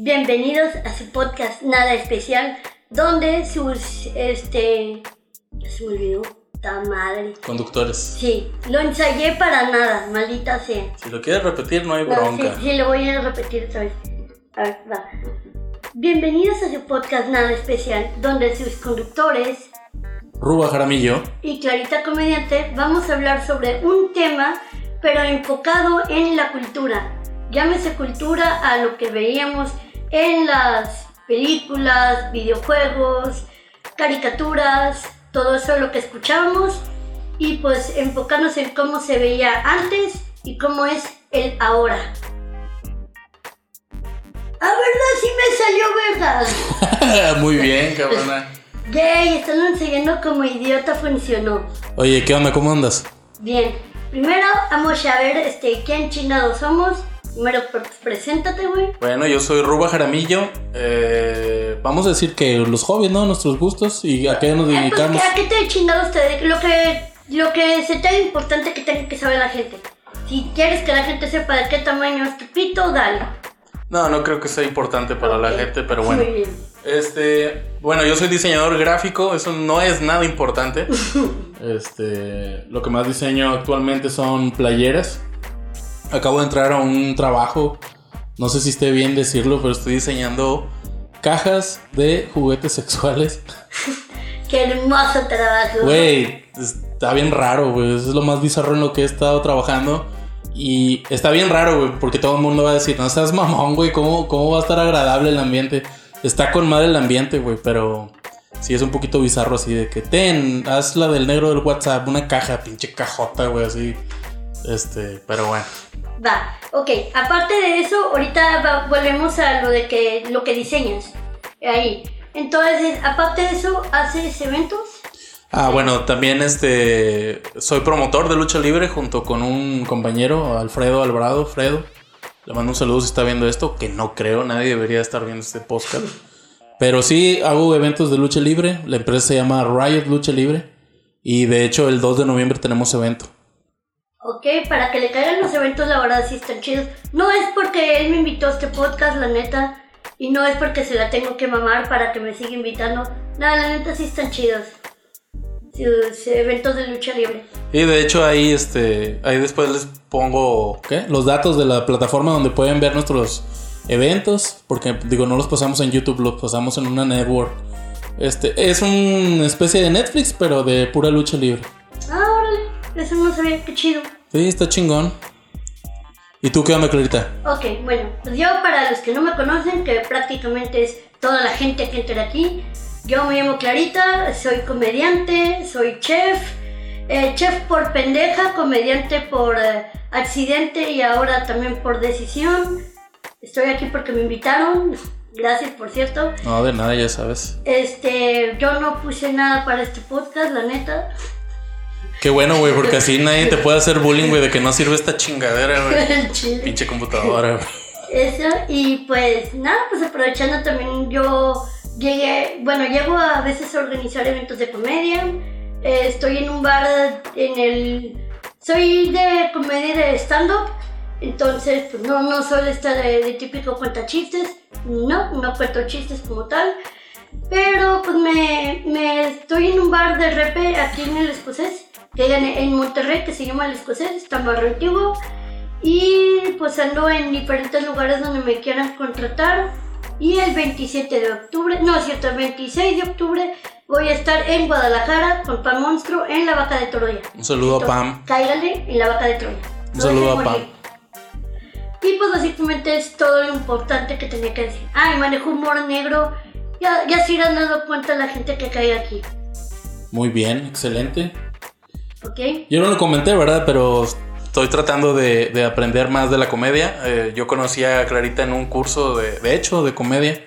Bienvenidos a su podcast Nada Especial, donde sus, este, se me olvidó, ta madre. Conductores. Sí, lo ensayé para nada, maldita sea. Si lo quieres repetir, no hay No, bronca. sí, sí, lo voy a repetir otra vez. A ver, va. Bienvenidos a su podcast Nada Especial, donde sus conductores Ruba Jaramillo. y Clarita Comediante vamos a hablar sobre un tema, pero enfocado en la cultura. Llámese cultura a lo que veíamos en las películas, videojuegos, caricaturas, todo eso lo que escuchábamos y pues enfocarnos en cómo se veía antes y cómo es el ahora. Ah, verdad, sí me salió verdad. Muy bien, cabrona. Yay, están enseñando como idiota funcionó. Oye, ¿qué onda? ¿Cómo andas? Bien, primero vamos a ver este, quién chingados somos. Primero, pues, preséntate, güey. Bueno, yo soy Ruba Jaramillo. Eh, vamos a decir que los hobbies, ¿no? Nuestros gustos y a qué nos Eh, pues, dedicamos. ¿A qué te chingados te Lo que, lo que se te haga importante que tenga que saber la gente. Si quieres que la gente sepa de qué tamaño es tu pito, dale. No, no creo que sea importante para la Ok, gente, pero bueno. Muy bien. Este, bueno, yo soy diseñador gráfico, eso no es nada importante. Este, lo que más diseño actualmente son playeras. Acabo de entrar a un trabajo, no sé si esté bien decirlo, pero estoy diseñando cajas de juguetes sexuales. Qué hermoso trabajo. Güey, está bien raro, güey. Eso es lo más bizarro en lo que he estado trabajando. Y está bien raro, güey, porque todo el mundo va a decir, no seas mamón, güey, ¿cómo, ¿cómo va a estar agradable el ambiente? Está con madre el ambiente, güey, pero sí es un poquito bizarro así de que, ten, haz la del negro del WhatsApp, una caja, pinche cajota, güey, así. Este, pero bueno. Va, ok. Aparte de eso, ahorita va- volvemos a lo de que lo que diseñas. Ahí. Entonces, aparte de eso, ¿haces eventos? Ah, bueno, también este, soy promotor de lucha libre junto con un compañero, Alfredo Alvarado, Fredo. Le mando un saludo si está viendo esto, que no creo, nadie debería estar viendo este podcast. Pero sí hago eventos de lucha libre, la empresa se llama Riot Lucha Libre y de hecho el 2 de noviembre tenemos evento. Ok, para que le caigan los eventos, la verdad sí están chidos. No es porque él me invitó a este podcast, la neta. Y no es porque se la tengo que mamar para que me siga invitando. Nada, la neta sí están chidos. Eventos de lucha libre. Y de hecho ahí este ahí después les pongo ¿qué? los datos de la plataforma donde pueden ver nuestros eventos, porque digo, no los pasamos en YouTube, los pasamos en una network. Este es una especie de Netflix, pero de pura lucha libre. Eso no sabía, qué chido. Sí, está chingón. ¿Y tú qué onda, Clarita? Ok, bueno, pues yo para los que no me conocen, que prácticamente es toda la gente que entra aquí, yo me llamo Clarita, soy comediante, soy chef, eh, chef por pendeja, comediante por eh, accidente y ahora también por decisión. Estoy aquí porque me invitaron, gracias por cierto. No, de nada, ya sabes. Este, yo no puse nada para este podcast, la neta. Qué bueno, güey, porque así nadie te puede hacer bullying, güey, de que no sirve esta chingadera, güey. Pinche computadora, güey. Eso, y pues nada, pues aprovechando también yo llegué, bueno, llego a veces a organizar eventos de comedia, eh, estoy en un bar en el, soy de comedia de stand-up, entonces pues no, no soy esta de, de típico cuenta chistes, no, no cuento chistes como tal, pero pues me, me estoy en un bar de repe aquí en el escocés, hay en, Monterrey, que se llama el escocés, está barrio antiguo, y pues ando en diferentes lugares donde me quieran contratar. Y el 27 de octubre, no es cierto, el 26 de octubre voy a estar en Guadalajara con Pan Monstruo en la Vaca de Troya. Un saludo a Entonces, Pam. Cáigale en la Vaca de Troya. Un No saludo a Pam. Y pues básicamente es todo lo importante que tenía que decir. Ah, y manejo humor negro. Ya, ya se irán dando cuenta la gente que cae aquí. Muy bien, excelente. ¿Ok? Yo no lo comenté, ¿verdad? Pero estoy tratando de, de aprender más de la comedia. Eh, yo conocí a Clarita en un curso de, de hecho, de comedia.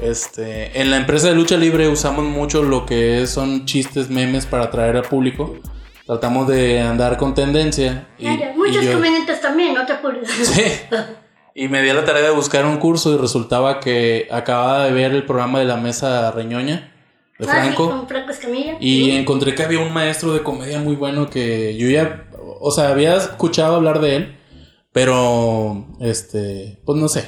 Este, en la empresa de lucha libre usamos mucho lo que son chistes, memes para atraer al público. Tratamos de andar con tendencia. y- ya. y Muchos yo- comediantes también, no te apures. Sí. Y me di a la tarea de buscar un curso y resultaba que acababa de ver el programa de la mesa reñoña de Ah, sí, Franco. con Franco Escamilla. Y Sí. encontré que había un maestro de comedia muy bueno que yo ya, o sea, había escuchado hablar de él, pero, este, pues no sé.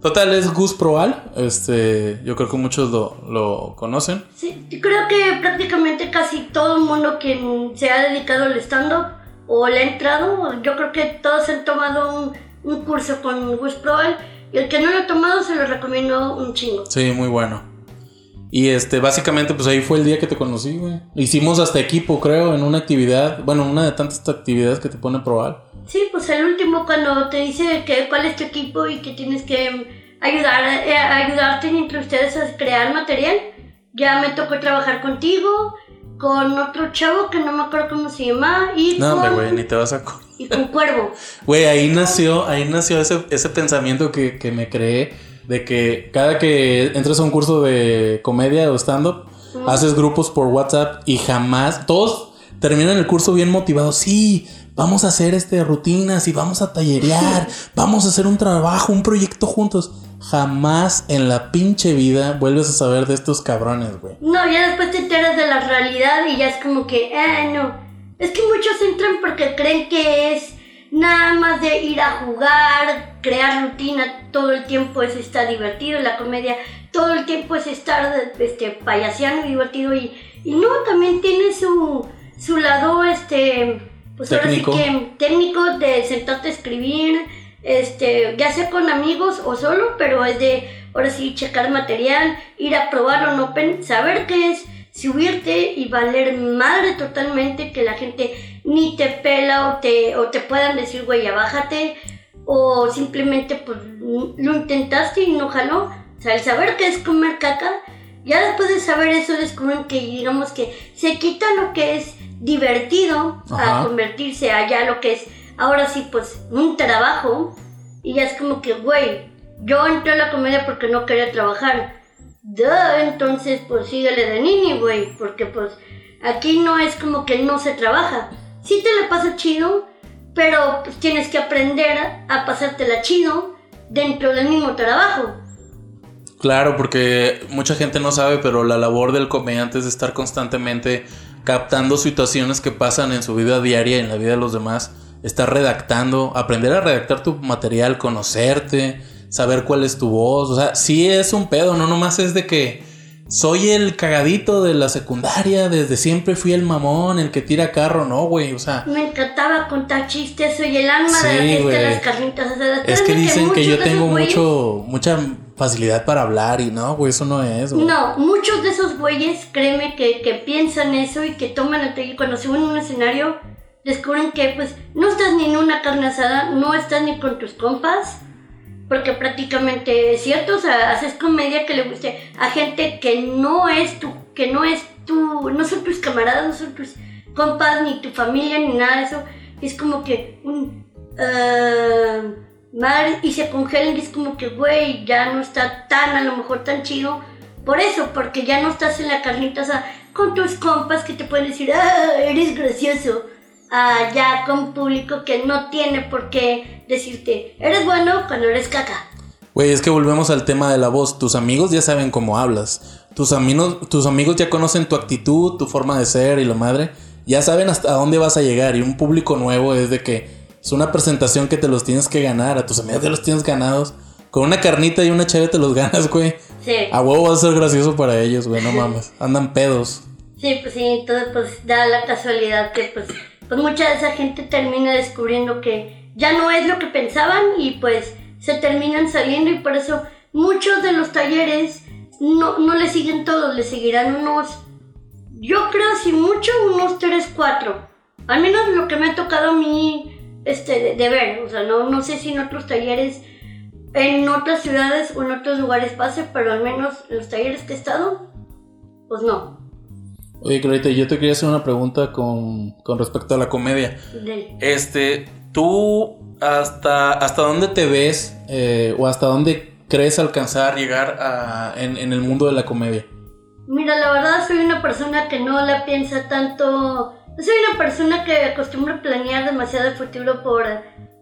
Total, es Gus Proal. Este, yo creo que muchos lo, lo conocen. Sí, yo creo que prácticamente casi todo el mundo quien se ha dedicado al stand-up o le ha entrado, yo creo que todos han tomado un, un curso con Gus Proal. Y el que no lo ha tomado se lo recomiendo un chingo. Sí, muy bueno. Y este, básicamente, pues ahí fue el día que te conocí, güey. Hicimos hasta equipo, creo, en una actividad. Bueno, una de tantas actividades que te pone Proal. Sí, pues el último cuando te dice que cuál es tu equipo y que tienes que ayudar, eh, ayudarte entre ustedes a crear material. Ya me tocó trabajar contigo, con otro chavo que no me acuerdo cómo se llama y No, con, güey, ni te vas a... y con Cuervo. Güey, ahí nació, ahí nació ese, ese pensamiento que, que me creé de que cada que entras a un curso de comedia o stand-up, haces grupos por WhatsApp y jamás, todos terminan el curso bien motivados. Sí, vamos a hacer este rutinas y vamos a tallerear, vamos a hacer un trabajo, un proyecto juntos. Jamás en la pinche vida vuelves a saber de estos cabrones, güey. No, ya después te enteras de la realidad y ya es como que, ah, no. Es que muchos entran porque creen que es nada más de ir a jugar, crear rutina, todo el tiempo es estar divertido, la comedia, todo el tiempo es estar este, payaseando y divertido y, y no, también tiene su, su lado, este, pues Técnico. ahora sí que técnico de sentarte a escribir, este, ya sea con amigos o solo, pero es de, ahora sí, checar material, ir a probarlo, no saber qué es, subirte y valer madre totalmente, que la gente ni te pela o te, o te puedan decir, güey, ya bájate, o simplemente pues lo intentaste y no jaló. O sea, el saber qué es comer caca, ya después de saber eso descubren que digamos que se quita lo que es divertido Ajá. a convertirse a ya lo que es ahora sí pues un trabajo y ya es como que güey yo entré a la comedia porque no quería trabajar Duh, entonces pues síguele de niño güey porque pues aquí no es como que no se trabaja sí te la pasa chido pero pues tienes que aprender a pasártela chido dentro del mismo trabajo Claro, porque mucha gente no sabe, pero la labor del comediante es estar constantemente captando situaciones que pasan en su vida diaria y en la vida de los demás. Estar redactando, aprender a redactar tu material, conocerte, saber cuál es tu voz. O sea, sí es un pedo, no nomás es de que soy el cagadito de la secundaria, desde siempre fui el mamón, el que tira carro, no, güey. O sea, Me encantaba contar chistes, soy el alma Sí, de la fiesta de las carnitas es que dicen que yo tengo güeyes- mucho, mucha facilidad para hablar y no, güey, eso no es, güey. No, muchos de esos güeyes, créeme, que, que piensan eso y que toman el y cuando suben a un escenario, descubren que pues no estás ni en una carne asada, no estás ni con tus compas, porque prácticamente es cierto, o sea, haces comedia que le guste a gente que no es tu, que no es tu, no son tus camaradas, no son tus compas, ni tu familia, ni nada de eso. Es como que un ah, madre y se congelan y es como que güey, ya no está tan, a lo mejor tan chido. Por eso, porque ya no estás en la carnita asada con tus compas que te pueden decir, ah, eres gracioso. Ah, ya con público que no tiene por qué decirte, eres bueno cuando eres caca. Güey, es que volvemos al tema de la voz. Tus amigos ya saben cómo hablas. Tus amigos, tus amigos ya conocen tu actitud, tu forma de ser y la madre. Ya saben hasta dónde vas a llegar. Y un público nuevo es de que es una presentación que te los tienes que ganar. A tus amigos ya los tienes ganados. Con una carnita y una chave te los ganas, güey. Sí. A huevo va a ser gracioso para ellos, güey. No mames. Andan pedos. Sí, pues sí, entonces pues da la casualidad que pues, pues mucha de esa gente termina descubriendo que ya no es lo que pensaban y pues se terminan saliendo y por eso muchos de los talleres no, no le siguen todos, le seguirán unos, yo creo si mucho, unos 3, 4. Al menos lo que me ha tocado a mí este, de, ver, o sea, no, no sé si en otros talleres, en otras ciudades o en otros lugares pase, pero al menos en los talleres que he estado, pues no. Oye, Clarita, yo te quería hacer una pregunta con, con respecto a la comedia. Este, tú hasta, hasta dónde te ves eh, o hasta dónde crees alcanzar, llegar a- en, en el mundo de la comedia. Mira, la verdad soy una persona que no la piensa tanto. Soy una persona que acostumbra a planear demasiado el futuro por,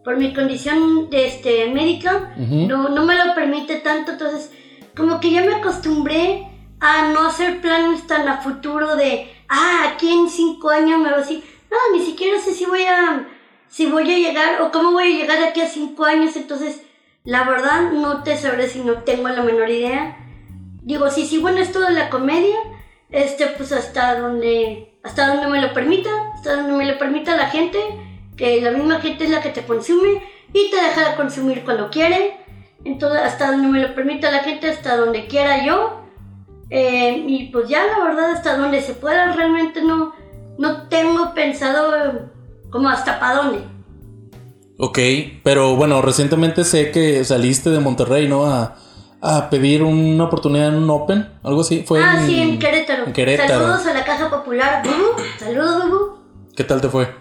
por mi condición de, este, médica. No, no me lo permite tanto, entonces como que ya me acostumbré a no hacer planes tan a futuro de, ah, aquí en cinco años me va así. No, ni siquiera sé si voy a, si voy a llegar o cómo voy a llegar aquí a cinco años, entonces La verdad, no te sabré si no tengo la menor idea. Digo, si sigo en esto de la comedia, este, pues hasta donde, hasta donde me lo permita, hasta donde me lo permita la gente, que la misma gente es la que te consume y te deja de consumir cuando quiere. Entonces, hasta donde me lo permita la gente, hasta donde quiera yo. Eh, y pues ya, la verdad, hasta donde se pueda, realmente no, no tengo pensado como hasta para dónde. Ok, pero bueno, recientemente sé que saliste de Monterrey, ¿no? A, a pedir una oportunidad en un Open, algo así. Fue ah, sí, en Querétaro. En Querétaro. Saludos a la Caja Popular. Bubu. Saludos, Bubu. ¿Qué tal te fue?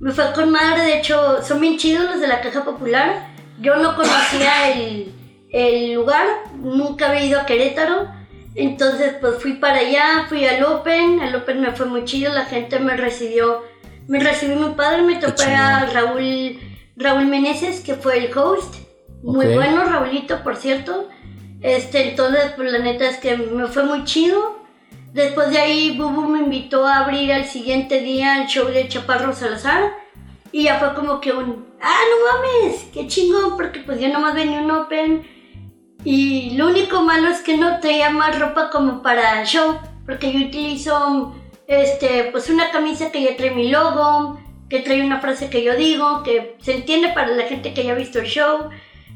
Me fue con madre, de hecho, son bien chidos los de la Caja Popular. Yo no conocía el, el lugar, nunca había ido a Querétaro. Entonces, pues fui para allá, fui al Open. El Open me fue muy chido, la gente me recibió, me recibió muy padre. Me topé a Raúl, Raúl Meneses, que fue el host. Muy bueno, Raulito, por cierto. Este, entonces, pues la neta es que me fue muy chido. Después de ahí, Bubu me invitó a abrir al siguiente día el show de Chaparro Salazar. Y ya fue como que un, ah, no mames, qué chingón, porque pues yo nomás venía un open. Y lo único malo es que no traía más ropa como para show, porque yo utilizo, este, pues una camisa que ya trae mi logo, que trae una frase que yo digo, que se entiende para la gente que haya visto el show.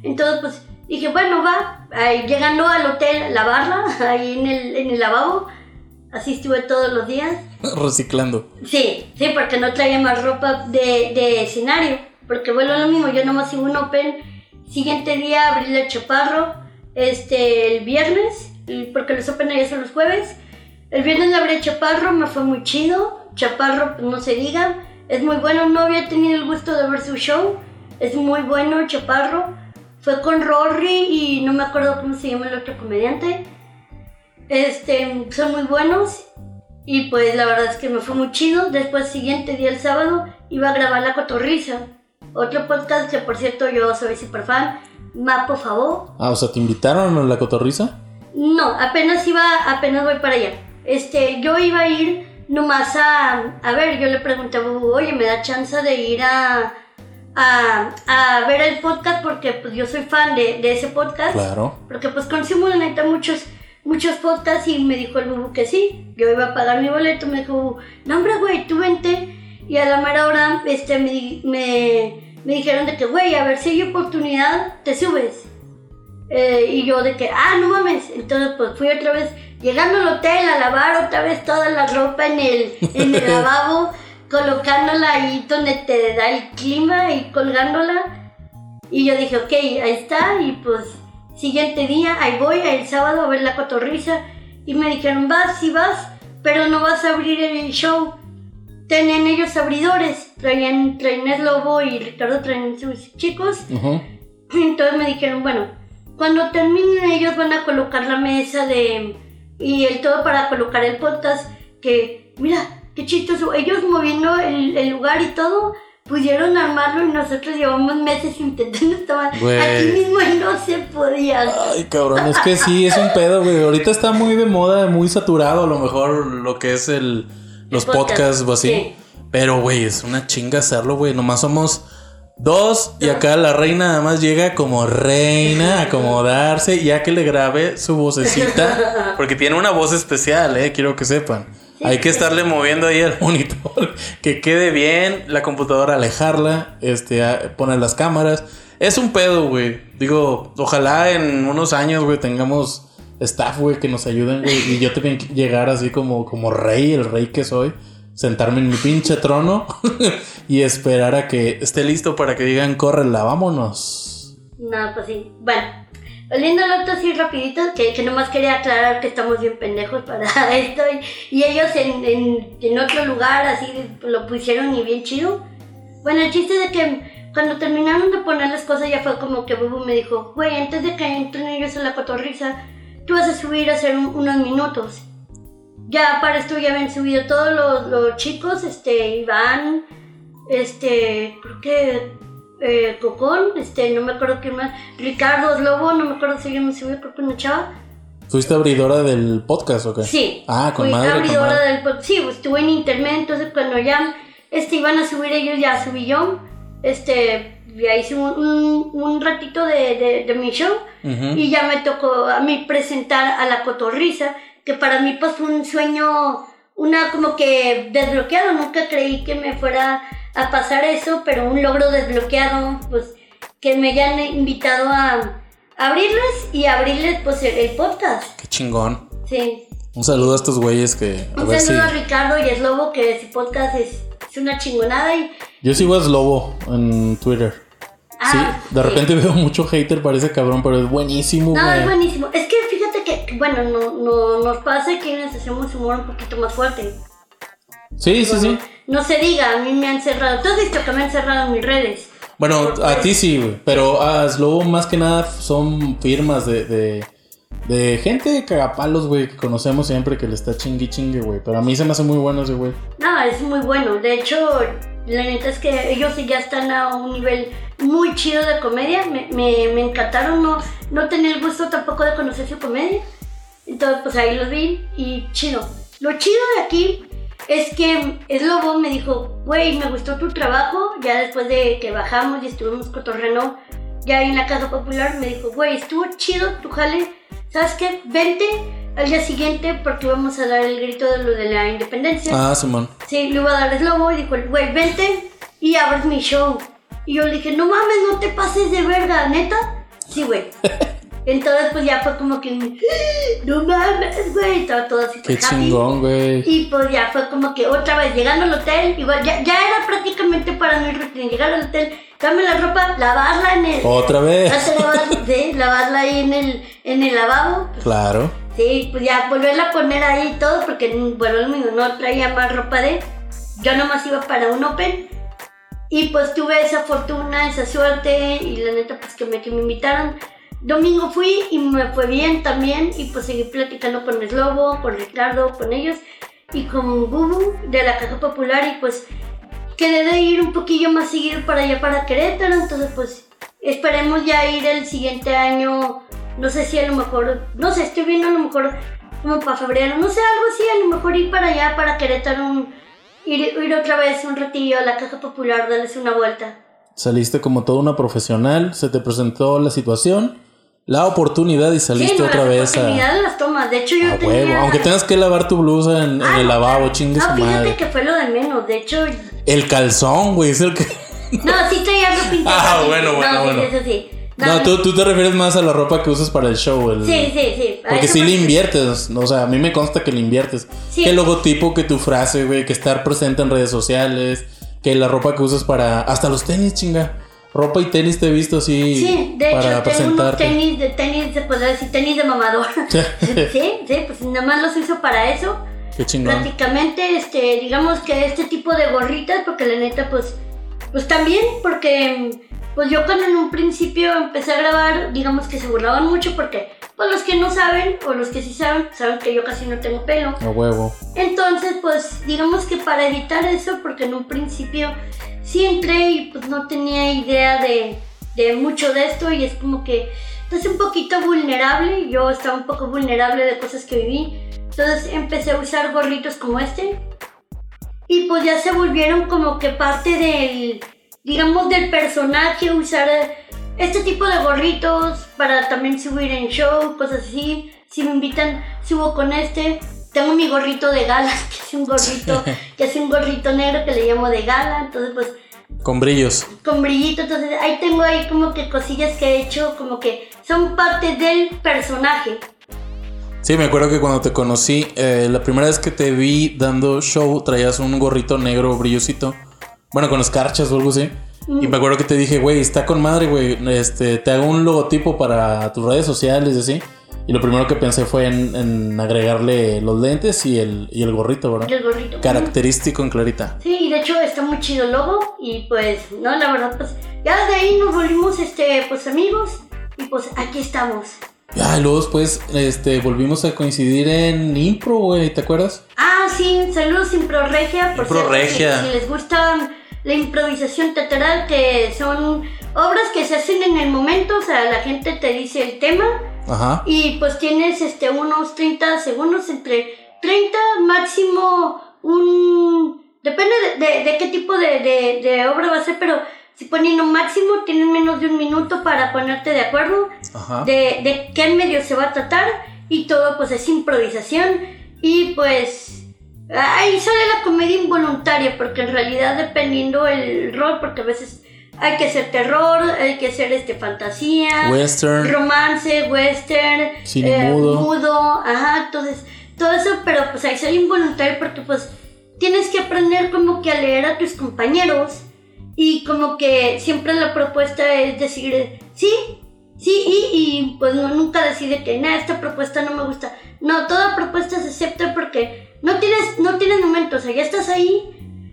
Entonces, pues dije, bueno, va, ahí, llegando al hotel a lavarla, ahí en el, en el lavabo. Así estuve todos los días. Reciclando. Sí, sí, porque no traía más ropa de, de escenario. Porque bueno, lo mismo, yo nomás hice un open. Siguiente día abrí el chaparro, este, el viernes, porque los open allá son los jueves. El viernes le abrí chaparro, me fue muy chido. Chaparro, pues no se diga, es muy bueno. No había tenido el gusto de ver su show, es muy bueno, Chaparro. Fue con Rory y no me acuerdo cómo se llama el otro comediante. Este, son muy buenos. Y pues la verdad es que me fue muy chido. Después, siguiente día, el sábado, iba a grabar La Cotorrisa. Otro podcast que, por cierto, yo soy super fan. Ma, por favor. Ah, o sea, ¿te invitaron a la cotorriza? No, apenas iba, apenas voy para allá. Este, yo iba a ir nomás a, a ver, yo le pregunté a Bubu, oye, ¿me da chance de ir a, a, a ver el podcast? Porque pues yo soy fan de, de ese podcast. Claro. Porque pues consumo la neta muchos, muchos podcasts y me dijo el Bubu que sí. Yo iba a pagar mi boleto, me dijo, no hombre, güey, tú vente. Y a la mera hora este, me, me, me dijeron de que, güey, a ver si hay oportunidad, te subes. Eh, y yo de que, ah, no mames. Entonces pues fui otra vez, llegando al hotel a lavar otra vez toda la ropa en el, en el lavabo, colocándola ahí donde te da el clima y colgándola. Y yo dije, ok, ahí está. Y pues, siguiente día, ahí voy, el sábado a ver la cotorriza. Y me dijeron, vas, sí vas, pero no vas a abrir el show. Tenían ellos abridores, traían, el Lobo y Ricardo traían sus chicos. Ujú. Entonces me dijeron, bueno, cuando terminen ellos van a colocar la mesa de... y el todo para colocar el podcast, que mira, qué chistoso, ellos moviendo el, el lugar y todo, pudieron armarlo y nosotros llevamos meses intentando estar Güey. aquí mismo y no se podía. Ay, cabrón, es que sí, es un pedo, güey. Ahorita está muy de moda, muy saturado a lo mejor lo que es el los podcast, podcasts o así. sí. Pero, güey, es una chinga hacerlo, güey. Nomás somos dos y acá la reina nada más llega como reina a acomodarse ya que le grabe su vocecita. Porque tiene una voz especial, eh, quiero que sepan. Hay que estarle moviendo ahí al monitor, que quede bien, la computadora alejarla, este, poner las cámaras. Es un pedo, güey. Digo, ojalá en unos años, güey, tengamos staff, güey, que nos ayuden, güey. Y yo también llegar así como, como rey, el rey que soy. Sentarme en mi pinche trono y esperar a que esté listo para que digan, córrela, vámonos. No, pues sí. Bueno, oliendo al otro así rapidito, que, que nomás quería aclarar que estamos bien pendejos para esto. Y, ellos en, en, en otro lugar así lo pusieron y bien chido. Bueno, el chiste de que cuando terminaron de poner las cosas ya fue como que Bubu me dijo, güey, antes de que entren ellos a la cotorriza, tú vas a subir a hacer un- unos minutos. Ya para esto ya habían subido todos los, los chicos, este, Iván, este, creo que eh, Cocón, este, no me acuerdo quién más, Ricardo Lobo, no me acuerdo si alguien me subió, creo que una chava. ¿Fuiste abridora del podcast o qué? Sí. Ah, con fui madre, con abridora madre. del pod- Sí, pues, estuve en internet, entonces cuando ya este, iban a subir ellos, ya subí yo. Este, ya hice un, un, un ratito de, de, de mi show Ujú. y ya me tocó a mí presentar a la cotorriza, que para mí pues fue un sueño, una como que desbloqueado, nunca creí que me fuera a pasar eso, pero un logro desbloqueado, pues que me hayan invitado a abrirles y abrirles pues el, el podcast, Qué chingón. sí. Un saludo a estos güeyes que a Un ver si. saludo a Ricardo y a Slobo, que su podcast es, es una chingonada y... Yo sigo a Slobo en Twitter. Sí, Ah, de sí. repente veo mucho hater para ese cabrón, pero es buenísimo, No, es buenísimo. Es que fíjate que, bueno, no, no, nos pasa que nos hacemos humor un poquito más fuerte. Sí, sí, sí. No se diga, a mí me han cerrado. Tú has visto que me han cerrado en mis redes. Bueno, a ti sí, güey. Pero a Slobo más que nada son firmas de, de, de gente cagapalos, güey, que conocemos siempre que le está chingui chingue, güey. Pero a mí se me hace muy bueno ese güey. No, es muy bueno. De hecho, la neta es que ellos ya están a un nivel muy chido de comedia. Me, me, me encantaron. No, no tenía el gusto tampoco de conocer su comedia. Entonces, pues ahí los vi y chido. Lo chido de aquí es que el lobo me dijo, güey, me gustó tu trabajo. Ya después de que bajamos y estuvimos cotorreno ya en la casa popular, me dijo, güey, estuvo chido tu jale. ¿Sabes qué? Vente al día siguiente porque vamos a dar el grito de lo de la independencia. Ah, Simón. Sí, le iba a dar el lobo y dijo, güey, vente y abres mi show. Y yo le dije, no mames, no te pases de verga, neta. Sí, güey. Entonces, pues ya fue como que, no mames, güey, estaba todo así. Qué pues, chingón, güey. Y pues ya fue como que otra vez llegando al hotel, igual ya, ya era prácticamente para mi rutina, llegar al hotel, darme la ropa, lavarla en el... Otra vez. Lavar- sí, lavarla ahí en el, en el lavabo. Claro. Sí, pues ya volverla a poner ahí y todo, porque bueno, el no traía más ropa de. Yo nomás iba para un open. Y pues tuve esa fortuna, esa suerte, y la neta, pues que me, que me invitaron. Domingo fui y me fue bien también, y pues seguí platicando con Slobo, con Ricardo, con ellos, y con Bubu de la Caja Popular, y pues quedé de ir un poquillo más seguido para allá, para Querétaro, entonces pues esperemos ya ir el siguiente año, no sé si a lo mejor, no sé, estoy viendo a lo mejor como para febrero, no sé, algo así, a lo mejor ir para allá, para Querétaro, un- ir, ir otra vez un ratillo a la Caja Popular, darles una vuelta. Saliste como toda una profesional, se te presentó la situación, la oportunidad y saliste sí, no, otra vez a, las tomas, de hecho yo a tenía... huevo. Aunque tengas que lavar tu blusa en, en Ah, el no, lavabo, claro. chingue No, fíjate madre. que fue lo de menos, de hecho... El calzón, güey, es el que. No, sí traía algo pintado. Ah, bueno, bueno, no, sí, bueno. Eso sí. No, tú, tú te refieres más a la ropa que usas para el show. El... Sí, sí, sí. a Porque me le inviertes, o sea, a mí me consta que le inviertes. Sí. Que el logotipo, que tu frase, güey, que estar presente en redes sociales, que la ropa que usas para... Hasta los tenis, chinga. Ropa y tenis te he visto así Sí, de para hecho tengo unos tenis de tenis, se podría decir tenis de mamador. sí, sí, pues nada más los uso para eso. Qué chingón. Prácticamente, este, digamos que este tipo de gorritas, porque la neta, pues, pues también, porque pues yo cuando en un principio empecé a grabar, digamos que se burlaban mucho porque, pues los que no saben, o los que sí saben, saben que yo casi no tengo pelo. A huevo. Entonces, pues digamos que para evitar eso, porque en un principio entré y pues no tenía idea de, de mucho de esto y es como que es un poquito vulnerable, yo estaba un poco vulnerable de cosas que viví, entonces empecé a usar gorritos como este y pues ya se volvieron como que parte del, digamos, del personaje, usar eh, este tipo de gorritos para también subir en show, cosas así. Si me invitan, subo con este. Tengo mi gorrito de gala, que es un gorrito, que es un gorrito negro que le llamo de gala. Entonces, pues, Con brillos. con brillito. Entonces, ahí tengo ahí como que cosillas que he hecho, como que son parte del personaje. Sí, me acuerdo que cuando te conocí, eh, la primera vez que te vi dando show, traías un gorrito negro brillosito. Bueno, con escarchas o algo así. Y me acuerdo que te dije, güey, está con madre, güey. Este, te hago un logotipo para tus redes sociales y así. Y lo primero que pensé fue en, en agregarle los lentes y el, y el gorrito, ¿verdad? Y el gorrito. Característico en clarita. Sí, y de hecho está muy chido el logo y pues, no, la verdad, pues ya de ahí nos volvimos, este, pues amigos y pues aquí estamos. Ya, y luego después este, volvimos a coincidir en Impro, güey, ¿te acuerdas? Ah, sí, saludos Impro Regia, por Impro cierto, Regia. Si, si les gusta la improvisación teatral, que son obras que se hacen en el momento, o sea, la gente te dice el tema Ajá. y pues tienes este unos 30 segundos entre 30 máximo un depende de, de- de qué tipo de, de- de obra va a ser pero si poniendo máximo, tienen menos de un minuto para ponerte de acuerdo Ajá. de, de qué medio se va a tratar y todo pues es improvisación y pues ahí sale la comedia involuntaria porque en realidad dependiendo el rol porque a veces hay que hacer terror, hay que hacer este fantasía, Western. romance, western, Cine mudo. mudo, ajá, entonces todo eso, pero pues ahí sale involuntario porque pues tienes que aprender como que a leer a tus compañeros y como que siempre la propuesta es decir sí, sí y, y pues no, nunca decide que nada, esta propuesta no me gusta. No, toda propuesta se acepta porque no tienes, no tienes momento, o sea, ya estás ahí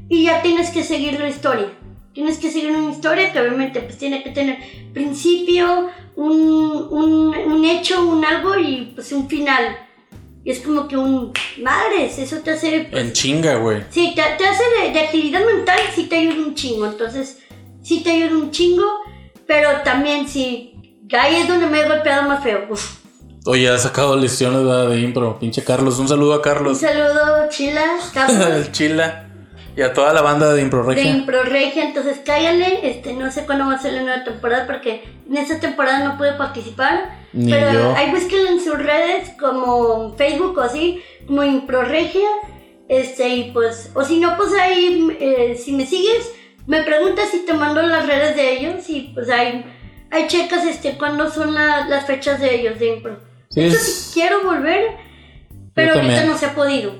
y ya tienes que seguir la historia. Tienes que seguir una historia que obviamente pues tiene que tener principio, un, un, un hecho, un algo y pues un final. Y es como que un... Madres, eso te hace... pues, En chinga, güey. Sí, te, te hace de, de actividad mental, sí te ayuda un chingo. Entonces, sí te ayuda un chingo, pero también sí. Ahí es donde me he golpeado más feo. Uf. Oye, has sacado lesiones ¿verdad? de impro. Pinche Carlos. Un saludo a Un Carlos. saludo, Chila, El Chila. Y a toda la banda de Impro de Regia. Impro Regia. Entonces, cállale. Este, no sé cuándo va a ser la nueva temporada porque en esta temporada no pude participar. Ni pero yo. ahí búsquenlo en sus redes, como Facebook o así, como Impro Regia. Este, y pues, o si no, pues ahí, eh, si me sigues, me preguntas si te mando las redes de ellos y pues ahí, ahí checas este, cuándo son la- las fechas de ellos de Impro. Sí, Eso es- sí quiero volver, pero ahorita no se ha podido.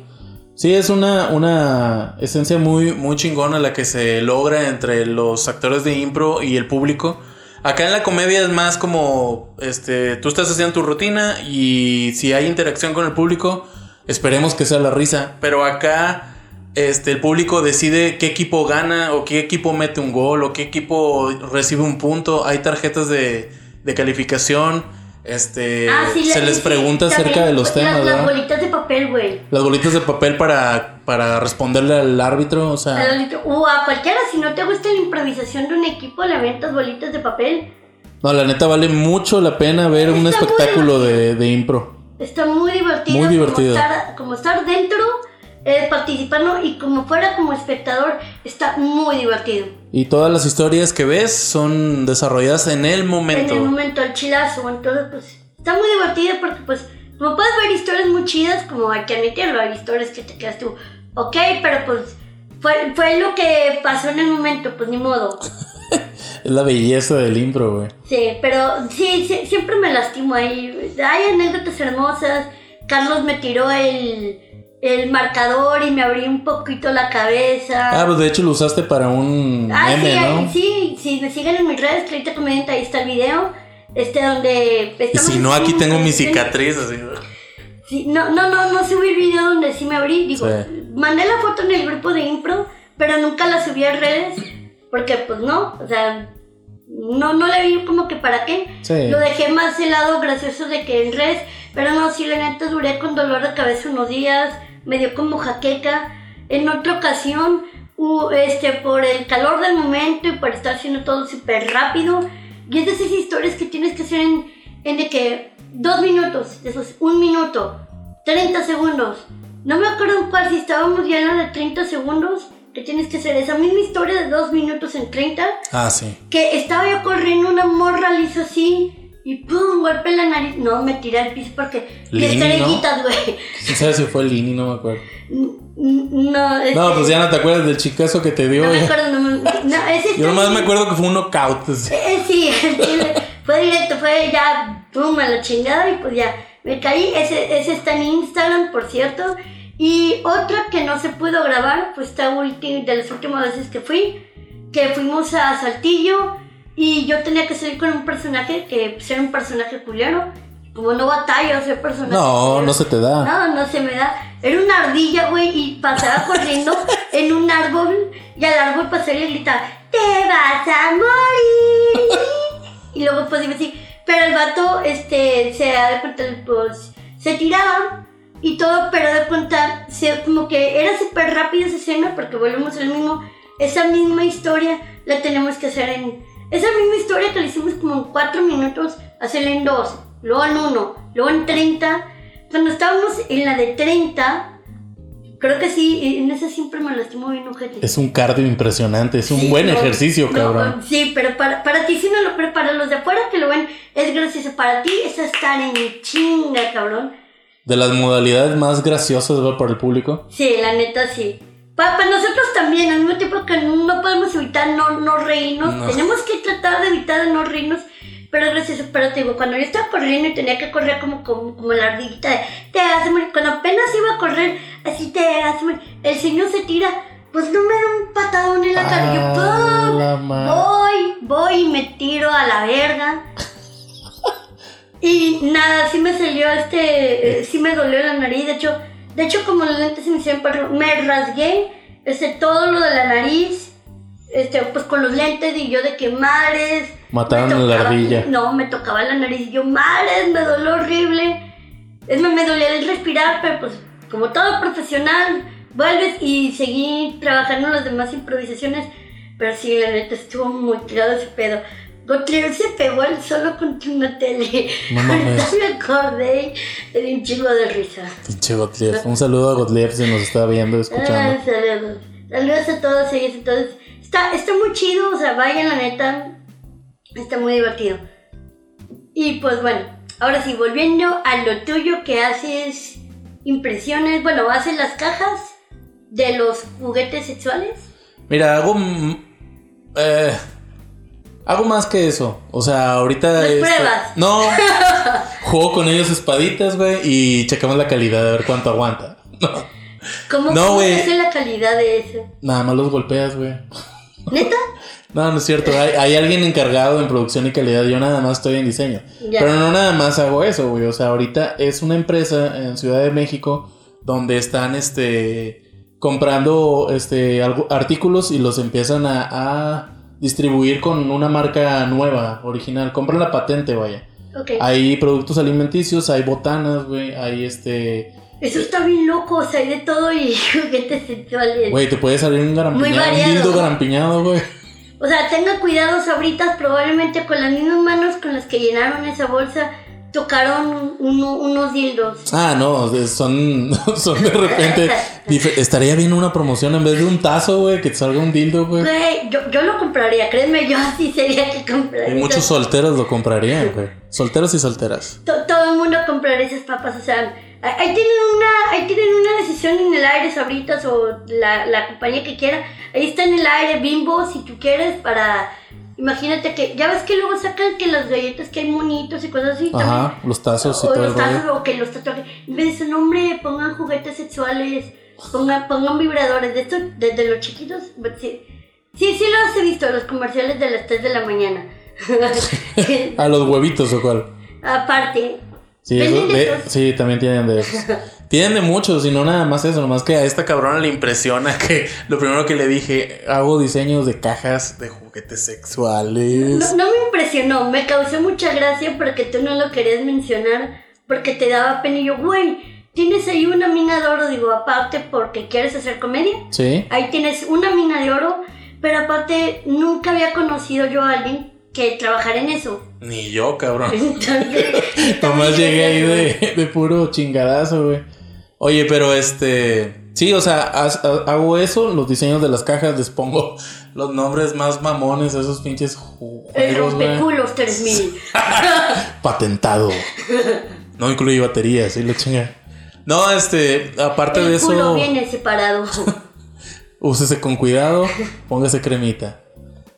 Sí, es una, una esencia muy, muy chingona la que se logra entre los actores de impro y el público. Acá en la comedia es más como, este, tú estás haciendo tu rutina y si hay interacción con el público, esperemos que sea la risa. Pero acá, este, el público decide qué equipo gana o qué equipo mete un gol o qué equipo recibe un punto. Hay tarjetas de, de calificación. Este, Ah, sí, se les sí, pregunta acerca de los temas, Las, ¿verdad? bolitas de papel, güey. Las bolitas de papel para, para responderle al árbitro, o sea, O a cualquiera, si no te gusta la improvisación de un equipo, le aventas bolitas de papel. no, la neta vale mucho la pena ver un Está espectáculo de, de impro. Está muy divertido. Muy divertido. Como estar, como estar dentro, eh, participando y como fuera como espectador, está muy divertido. Y todas las historias que ves son desarrolladas en el momento. En el momento del chilazo, entonces pues está muy divertido porque pues como puedes ver historias muy chidas, como hay que admitirlo, hay historias que te quedas tú, ok, pero pues fue, fue lo que pasó en el momento, pues ni modo. Es la belleza del impro, güey. Sí, pero sí, sí, siempre me lastimo ahí. Hay anécdotas hermosas. Carlos me tiró el, el marcador y me abrí un poquito la cabeza. Ah, pues de hecho lo usaste para un Ah, meme, sí, ¿no? sí, sí, me siguen en mis redes, Clarita Comediante, ahí está el video. Este, donde. Y si no, aquí en- tengo mi cicatriz, así. Sí, no, no, no, no subí el video donde sí me abrí. Digo, Sí. mandé la foto en el grupo de impro, pero nunca la subí a redes. Porque, pues no, o sea, no, no le vi como que para qué. Sí. Lo dejé más el lado gracioso de que en redes. Pero no, sí, la neta duré con dolor de cabeza unos días. Me dio como jaqueca. En otra ocasión, u- este, por el calor del momento y por estar haciendo todo súper rápido. Y es de esas historias que tienes que hacer en, en de que dos minutos, después un minuto, 30 segundos. No me acuerdo en cuál, si estábamos ya en la de 30 segundos, que tienes que hacer esa misma historia de dos minutos en 30 Ah, sí. que estaba yo corriendo una morra, le hizo así y pum, golpe en la nariz. No, me tiré al piso porque Lini, ¿no? estrellitas, güey. ¿Quién sabe si fue Lini? No me acuerdo. No, este, No, pues ya no te acuerdas del chicazo que te dio. No me acuerdo, no, me- no, ese Yo nomás está- me acuerdo que fue un knockout. así. Eh, sí, el chile fue directo, fue ya, pum, a la chingada y pues ya, me caí. Ese, ese está en Instagram, por cierto. Y otra que no se pudo grabar, fue esta última, de las últimas veces que fui, que fuimos a Saltillo y yo tenía que salir con un personaje que pues, era un personaje culero. Como no batallo a ser personaje No, culero. no se te da. No, no se me da. Era una ardilla, güey, y pasaba corriendo en un árbol y al árbol pasaba y le gritaba, ¡Te vas a morir! y luego pues iba así. Pero el vato, este, se da de cuenta, pues, se tiraba y todo, pero de cuenta, se, como que era súper rápida esa escena porque volvemos al mismo, esa misma historia la tenemos que hacer en, esa misma historia que la hicimos como en cuatro minutos, hacerla en dos, luego en uno, luego en 30. Cuando estábamos en la de 30, Creo que sí, y en ese siempre me lastimo bien ojete. Es un cardio impresionante, es un Sí, buen no, ejercicio, no, cabrón. Sí, pero para, para ti sí no lo pero para los de afuera que lo ven es gracioso. Para ti es estar en chinga, cabrón. De las modalidades más graciosas, güey, para el público. Sí, la neta sí. Para, para nosotros también, al mismo tiempo que no podemos evitar no, no reírnos, No. tenemos que tratar de evitar no reírnos, pero es gracioso. Pero te digo, cuando yo estaba corriendo y tenía que correr como, como, como la ardillita de te hace morir, cuando apenas iba a correr, así te hace morir, el señor se tira, pues no me da un patadón en la cara. Y yo, Ah, ¡pum! la madre. Voy, voy y me tiro a la verga. Y nada, sí me salió este, eh, sí me dolió la nariz, de hecho, de hecho como los lentes se me hicieron para me rasgué, este, todo lo de la nariz, este, pues con los lentes y yo de que madres. Mataron me la ardilla. No, me tocaba la nariz y yo madres, me dolió horrible. Es más, me dolía el respirar, pero pues como todo profesional, vuelves y seguí trabajando en las demás improvisaciones. Pero sí, la neta estuvo muy tirado ese pedo. Gottlieb se pegó solo contra una tele. No mames. Ahorita me acordé de un chingo de risa. Pinche Gottlieb. Un saludo a Gottlieb si nos está viendo, escuchando. Ah, saludos. Saludos a todos ellos y todos. Está, está muy chido, o sea, vayan la neta. Está muy divertido. Y pues bueno, ahora sí, volviendo a lo tuyo que haces impresiones, bueno, haces las cajas de los juguetes sexuales. Mira, hago. eh, hago más que eso. O sea, ahorita. Este, pruebas. No. juego con ellos espaditas, güey. Y checamos la calidad a ver cuánto aguanta. No. ¿Cómo, No, cómo la calidad de eso? Nada más los golpeas, güey. ¿Neta? No, no es cierto. Hay, hay alguien encargado en producción y calidad. Yo nada más estoy en diseño. Ya. Pero no nada más hago eso, güey. O sea, ahorita es una empresa en Ciudad de México donde están, este, comprando, este, artículos y los empiezan a, a distribuir con una marca nueva, original. Compran la patente, vaya. Ok. Hay productos alimenticios, hay botanas, güey. Hay, este, Eso está bien loco, o sea, hay de todo y juguetes sexuales. güey, te puede salir un garampiñado, un dildo garampiñado, güey. O sea, tenga cuidado, sabritas, probablemente con las mismas manos con las que llenaron esa bolsa, tocaron uno- unos dildos. Ah, no, son, son de repente. Estaría bien una promoción en vez de un tazo, güey, que te salga un dildo, güey. Güey, yo, yo lo compraría, créeme, yo así sería que compraría. Y muchos solteros lo comprarían, güey. Solteros y solteras. To- todo el mundo compraría esas papas, o sea, ahí ahí tienen una, ahí tienen una decisión en el aire, sabritas, o la, la compañía que quiera. Ahí está en el aire, bimbo, si tú quieres, para... Imagínate que, ya ves que luego sacan que las galletas que hay monitos y cosas así. también. Ajá, los tazos y o todo el los tazos, rollo. o que los tatuajes. En vez de su nombre, pongan juguetes sexuales, pongan, pongan vibradores. De estos, desde los chiquitos. pues Sí, sí, sí los he visto, los comerciales de las 3 de la mañana. A los huevitos o cuál. Aparte. Eso- de sí, también tienen de esos. Tienen de muchos y no nada más eso, nomás que a esta cabrona le impresiona que lo primero que le dije, hago diseños de cajas de juguetes sexuales. No, no me impresionó, me causó mucha gracia porque tú no lo querías mencionar, porque te daba pena y yo, güey, tienes ahí una mina de oro, digo, aparte porque quieres hacer comedia, Sí, ahí tienes una mina de oro, pero aparte nunca había conocido yo a alguien que trabajara en eso. ni yo, cabrón. Entonces, Nomás llegué ahí de, de puro chingadazo, güey. Oye, pero este. Sí, o sea, hago eso, los diseños de las cajas, les pongo los nombres más mamones a esos pinches ju- El juegos, güey. rompeculos 3000. Patentado. No incluye baterías, sí, la chinga. No, este, aparte de El culo eso, viene separado. úsese con cuidado, póngase cremita.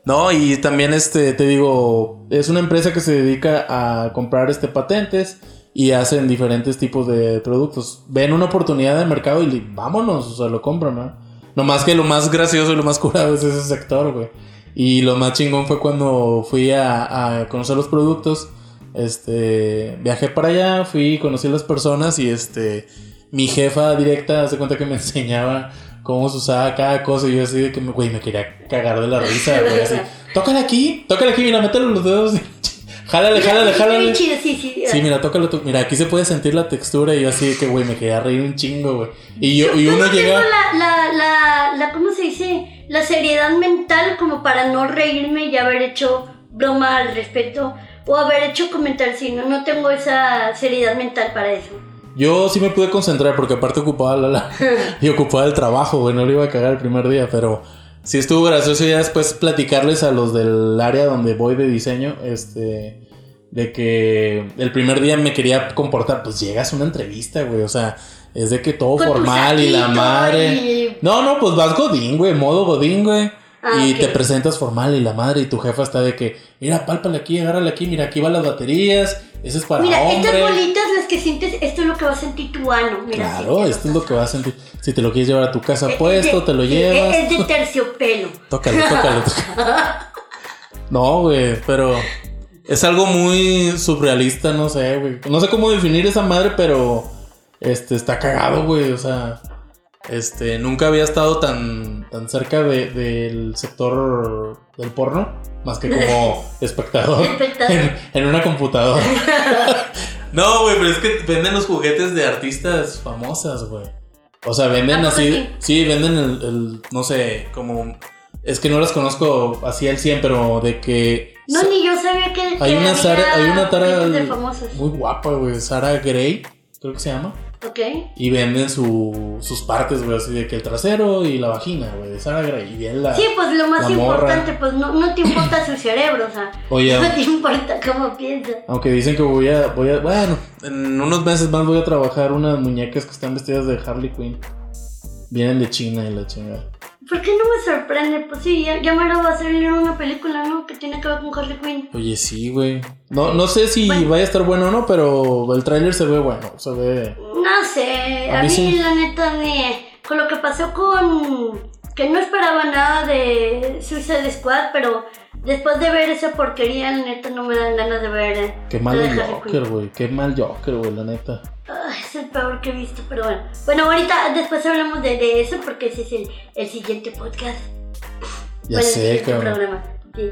No, y también este, te digo, es una empresa que se dedica a comprar este patentes y hacen diferentes tipos de productos. Ven una oportunidad de mercado y li- vámonos, o sea, lo compran, ¿no? Nomás que lo más gracioso y lo más curado es ese sector, güey. Y lo más chingón fue cuando fui a, conocer los productos. Este, viajé para allá, fui, conocí a las personas y este, mi jefa directa hace cuenta que me enseñaba cómo se usaba cada cosa y yo así de que, güey, me quería cagar de la risa, güey, así. Tócale aquí, tócale aquí, mira, métele los dedos. jálale, jálale, jálale. sí, sí. Sí, mira, tócalo tú. Mira, aquí se puede sentir la textura y yo así de que, güey, me quería reír un chingo, güey. Y yo, y uno no llega... tengo la, la, la, la, ¿cómo se dice? La seriedad mental como para no reírme y haber hecho broma al respecto o haber hecho comentarios. Sí, no, no tengo esa seriedad mental para eso. Yo sí me pude concentrar porque aparte ocupaba la, la y ocupaba el trabajo, güey, no le iba a cagar el primer día, pero sí estuvo gracioso ya después platicarles a los del área donde voy de diseño, este, de que el primer día me quería comportar, pues llegas a una entrevista, güey, o sea, es de que todo Con formal y la madre. y- No, no, pues vas godín, güey, modo godín, güey. Ah, y te presentas formal y la madre y tu jefa está de que, mira, pálpale aquí, agárrale aquí, mira, aquí van las baterías, ese es para Mira, estas bolitas las que sientes, esto es lo que va a sentir tu ano. Mira, Claro, esto es lo que vas a sentir. Si te lo quieres llevar a tu casa Eh, puesto, de- te lo llevas. Es de terciopelo. Tócalo, tócalo, tócalo. No, güey, pero es algo muy surrealista, no sé, güey. No sé cómo definir esa madre, pero este está cagado, güey. O sea, este nunca había estado tan, tan cerca de- del sector del porno, más que como espectador, Espectador. En, en una computadora. no, güey, pero es que venden los juguetes de artistas famosas, güey. O sea, venden ¿A poco así. sí? Venden el, el, no sé, como. Es que no las conozco así al 100, pero de que. No, ni yo sabía que. hay que una había Sara, hay una Tara muy guapa, güey. Sara Gray, creo que se llama. Ok. Y venden su, sus partes, güey, así de que el trasero y la vagina, güey, de Sara Gray. Y bien la. Sí, pues lo más morra. importante, pues no, no te importa su cerebro, o sea. Oye, No te importa cómo piensa. aunque dicen que voy a, voy a. Bueno, en unos meses más voy a trabajar unas muñecas que están vestidas de Harley Quinn. Vienen de China y la chingada. ¿Por qué no me sorprende? Pues sí, ya, ya me lo va a salir en una película, ¿no? Que tiene que ver con Harley Quinn. Oye, sí, güey. No, no sé si Bueno. vaya a estar bueno o no, pero el tráiler se ve bueno. Se ve. No sé, A a, mí sí. la neta, ni con lo que pasó con... Que no esperaba nada de Suicide Squad, pero después de ver esa porquería, la neta no me dan ganas de ver... eh, Qué mal el Joker, güey. Qué mal Joker, güey, la neta. Ay, es el peor que he visto, pero bueno. Bueno, ahorita después hablamos de, de eso porque ese es el, el siguiente podcast. Ya Bueno, sé, cabrón. sí.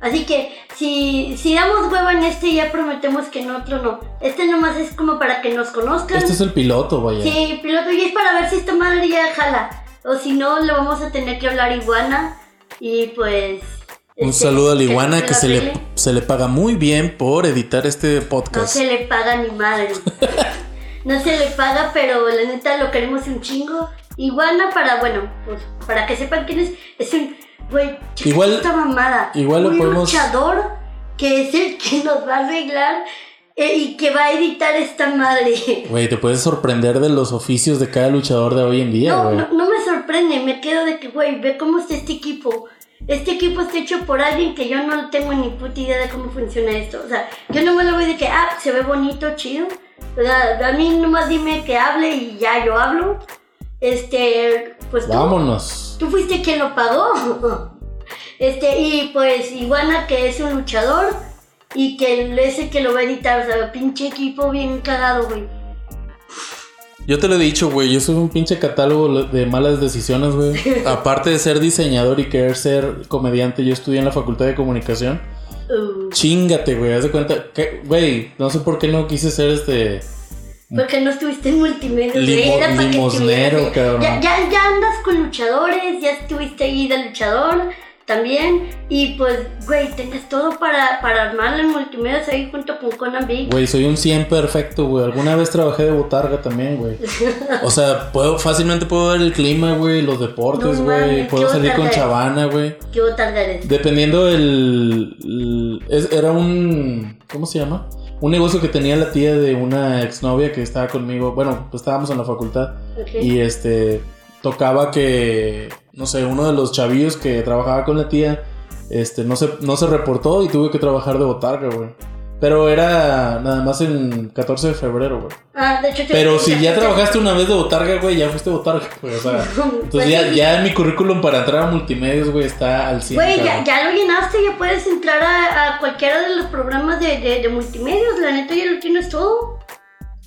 Así que si, si damos hueva en este, ya prometemos que en otro no. Este nomás es como para que nos conozcan. Este es el piloto, vaya. Sí, piloto, y es para ver si esta madre ya jala. O si no, le vamos a tener que hablar iguana. Y pues. Un este, saludo a la que iguana la que se le, se le paga muy bien por editar este No podcast. se le paga ni madre. no se le paga, pero la neta lo queremos un chingo. Iguana para, bueno, pues para que sepan quién es. Es un. Güey, Igual- esta mamada. igual lo un podemos- luchador que es el que nos va a arreglar eh, y que va a editar esta madre. Güey, te puedes sorprender de los oficios de cada luchador de hoy en día, No, güey. no, no me sorprende, me quedo de que, güey, ve cómo está este equipo. Este equipo está hecho por alguien que yo no tengo ni puta idea de cómo funciona esto. O sea, yo nomás lo veo de que, ah, se ve bonito, chido. O sea, a mí nomás dime que hable y ya yo hablo. Este, pues tú, Vámonos. tú fuiste quien lo pagó. Este, y pues Iguana, que es un luchador y que él es el que lo va a editar. O sea, pinche equipo bien cagado, güey. Yo te lo he dicho, güey. Yo soy un pinche catálogo de malas decisiones, güey. Aparte de ser diseñador y querer ser comediante, yo estudié en la facultad de comunicación. Uh, Chingate, güey. Haz de cuenta. Güey, no sé por qué no quise ser este. Porque no estuviste en multimedia. Limo- era limosnero, cabrón. Ya, ya, ya andas con luchadores, ya estuviste ahí de luchador también. Y pues, güey, tengas todo para, para armarlo en multimedia ahí junto con Conan Big. Güey, soy un 100 perfecto, güey. Alguna vez trabajé de botarga también, güey. O sea, puedo, fácilmente puedo ver el clima, güey, los deportes, No güey. puedo salir con chavana, güey. ¿Qué botarga eres? Dependiendo el, el- es- era un ¿cómo se llama? Un negocio que tenía la tía de una exnovia que estaba conmigo. Bueno, pues estábamos en la facultad y este tocaba que no sé, uno de los chavillos que trabajaba con la tía este no se no se reportó y tuve que trabajar de botarga, güey. Pero era nada más en 14 de febrero, güey. Ah, de hecho, Pero si ya te- trabajaste una vez de botarga, güey, ya fuiste botarga, güey. O sea, Pues entonces ya, sí. ya mi currículum para entrar a multimedios, güey, está al 100. Güey, ya lo llenaste, ya puedes entrar a, a cualquiera de los programas de, de, de multimedios. La neta, ya lo tienes todo.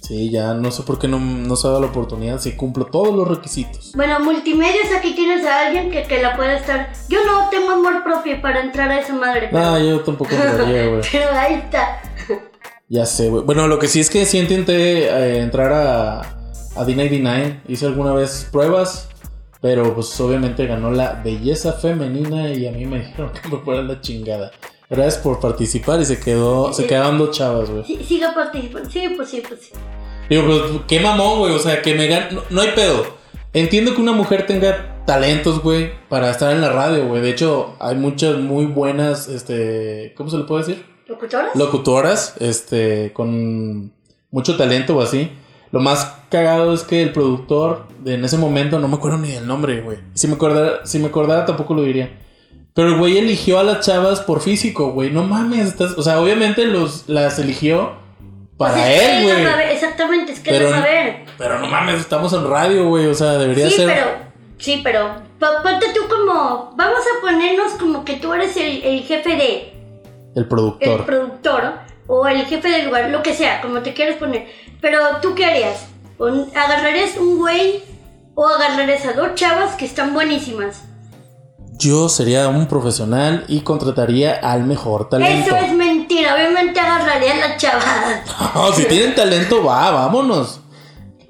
Sí, ya no sé por qué no, no se ha dado la oportunidad si cumplo todos los requisitos. Bueno, multimedios, aquí tienes a alguien que, que la puede estar. Yo no tengo amor propio para entrar a esa madre. pero- No, yo tampoco entraría, güey. Pero ahí está. Ya sé, güey. Bueno, lo que sí es que sí intenté eh, entrar a, a D99. Hice alguna vez pruebas, pero pues obviamente ganó la belleza femenina y a mí me dijeron que me fuera la chingada. Gracias por participar y se quedó, se quedaron dos chavas, güey. Sí, siga participando. Sí, pues sí, pues sí. Digo, pues, qué mamón, güey. O sea, que me gan... no, no hay pedo. Entiendo que una mujer tenga talentos, güey, para estar en la radio, güey. De hecho, hay muchas muy buenas, este, ¿cómo se le puede decir? ¿Locutoras? Locutoras, este, con mucho talento o así. Lo más cagado es que el productor de en ese momento, no me acuerdo ni del nombre, güey. Si me acordara, si me acordara tampoco lo diría. Pero el güey eligió a las chavas por físico, güey. No mames, estás- o sea, obviamente los las eligió para Pues es que él, güey. Exactamente, es que Pero- a ver. Pero no mames, estamos en radio, güey. O sea, debería Sí, ser pero, sí, pero, po- ponte tú como, vamos a ponernos como que tú eres el, el jefe de, el el productor. productor o el jefe del lugar, lo que sea, como te quieres poner. Pero tú qué harías? ¿Agarrarías un güey o agarrarías a dos chavas que están buenísimas? Yo sería un profesional y contrataría al mejor talento. Eso es mentira, obviamente agarraría a las chavas. No, si tienen talento, va, vámonos.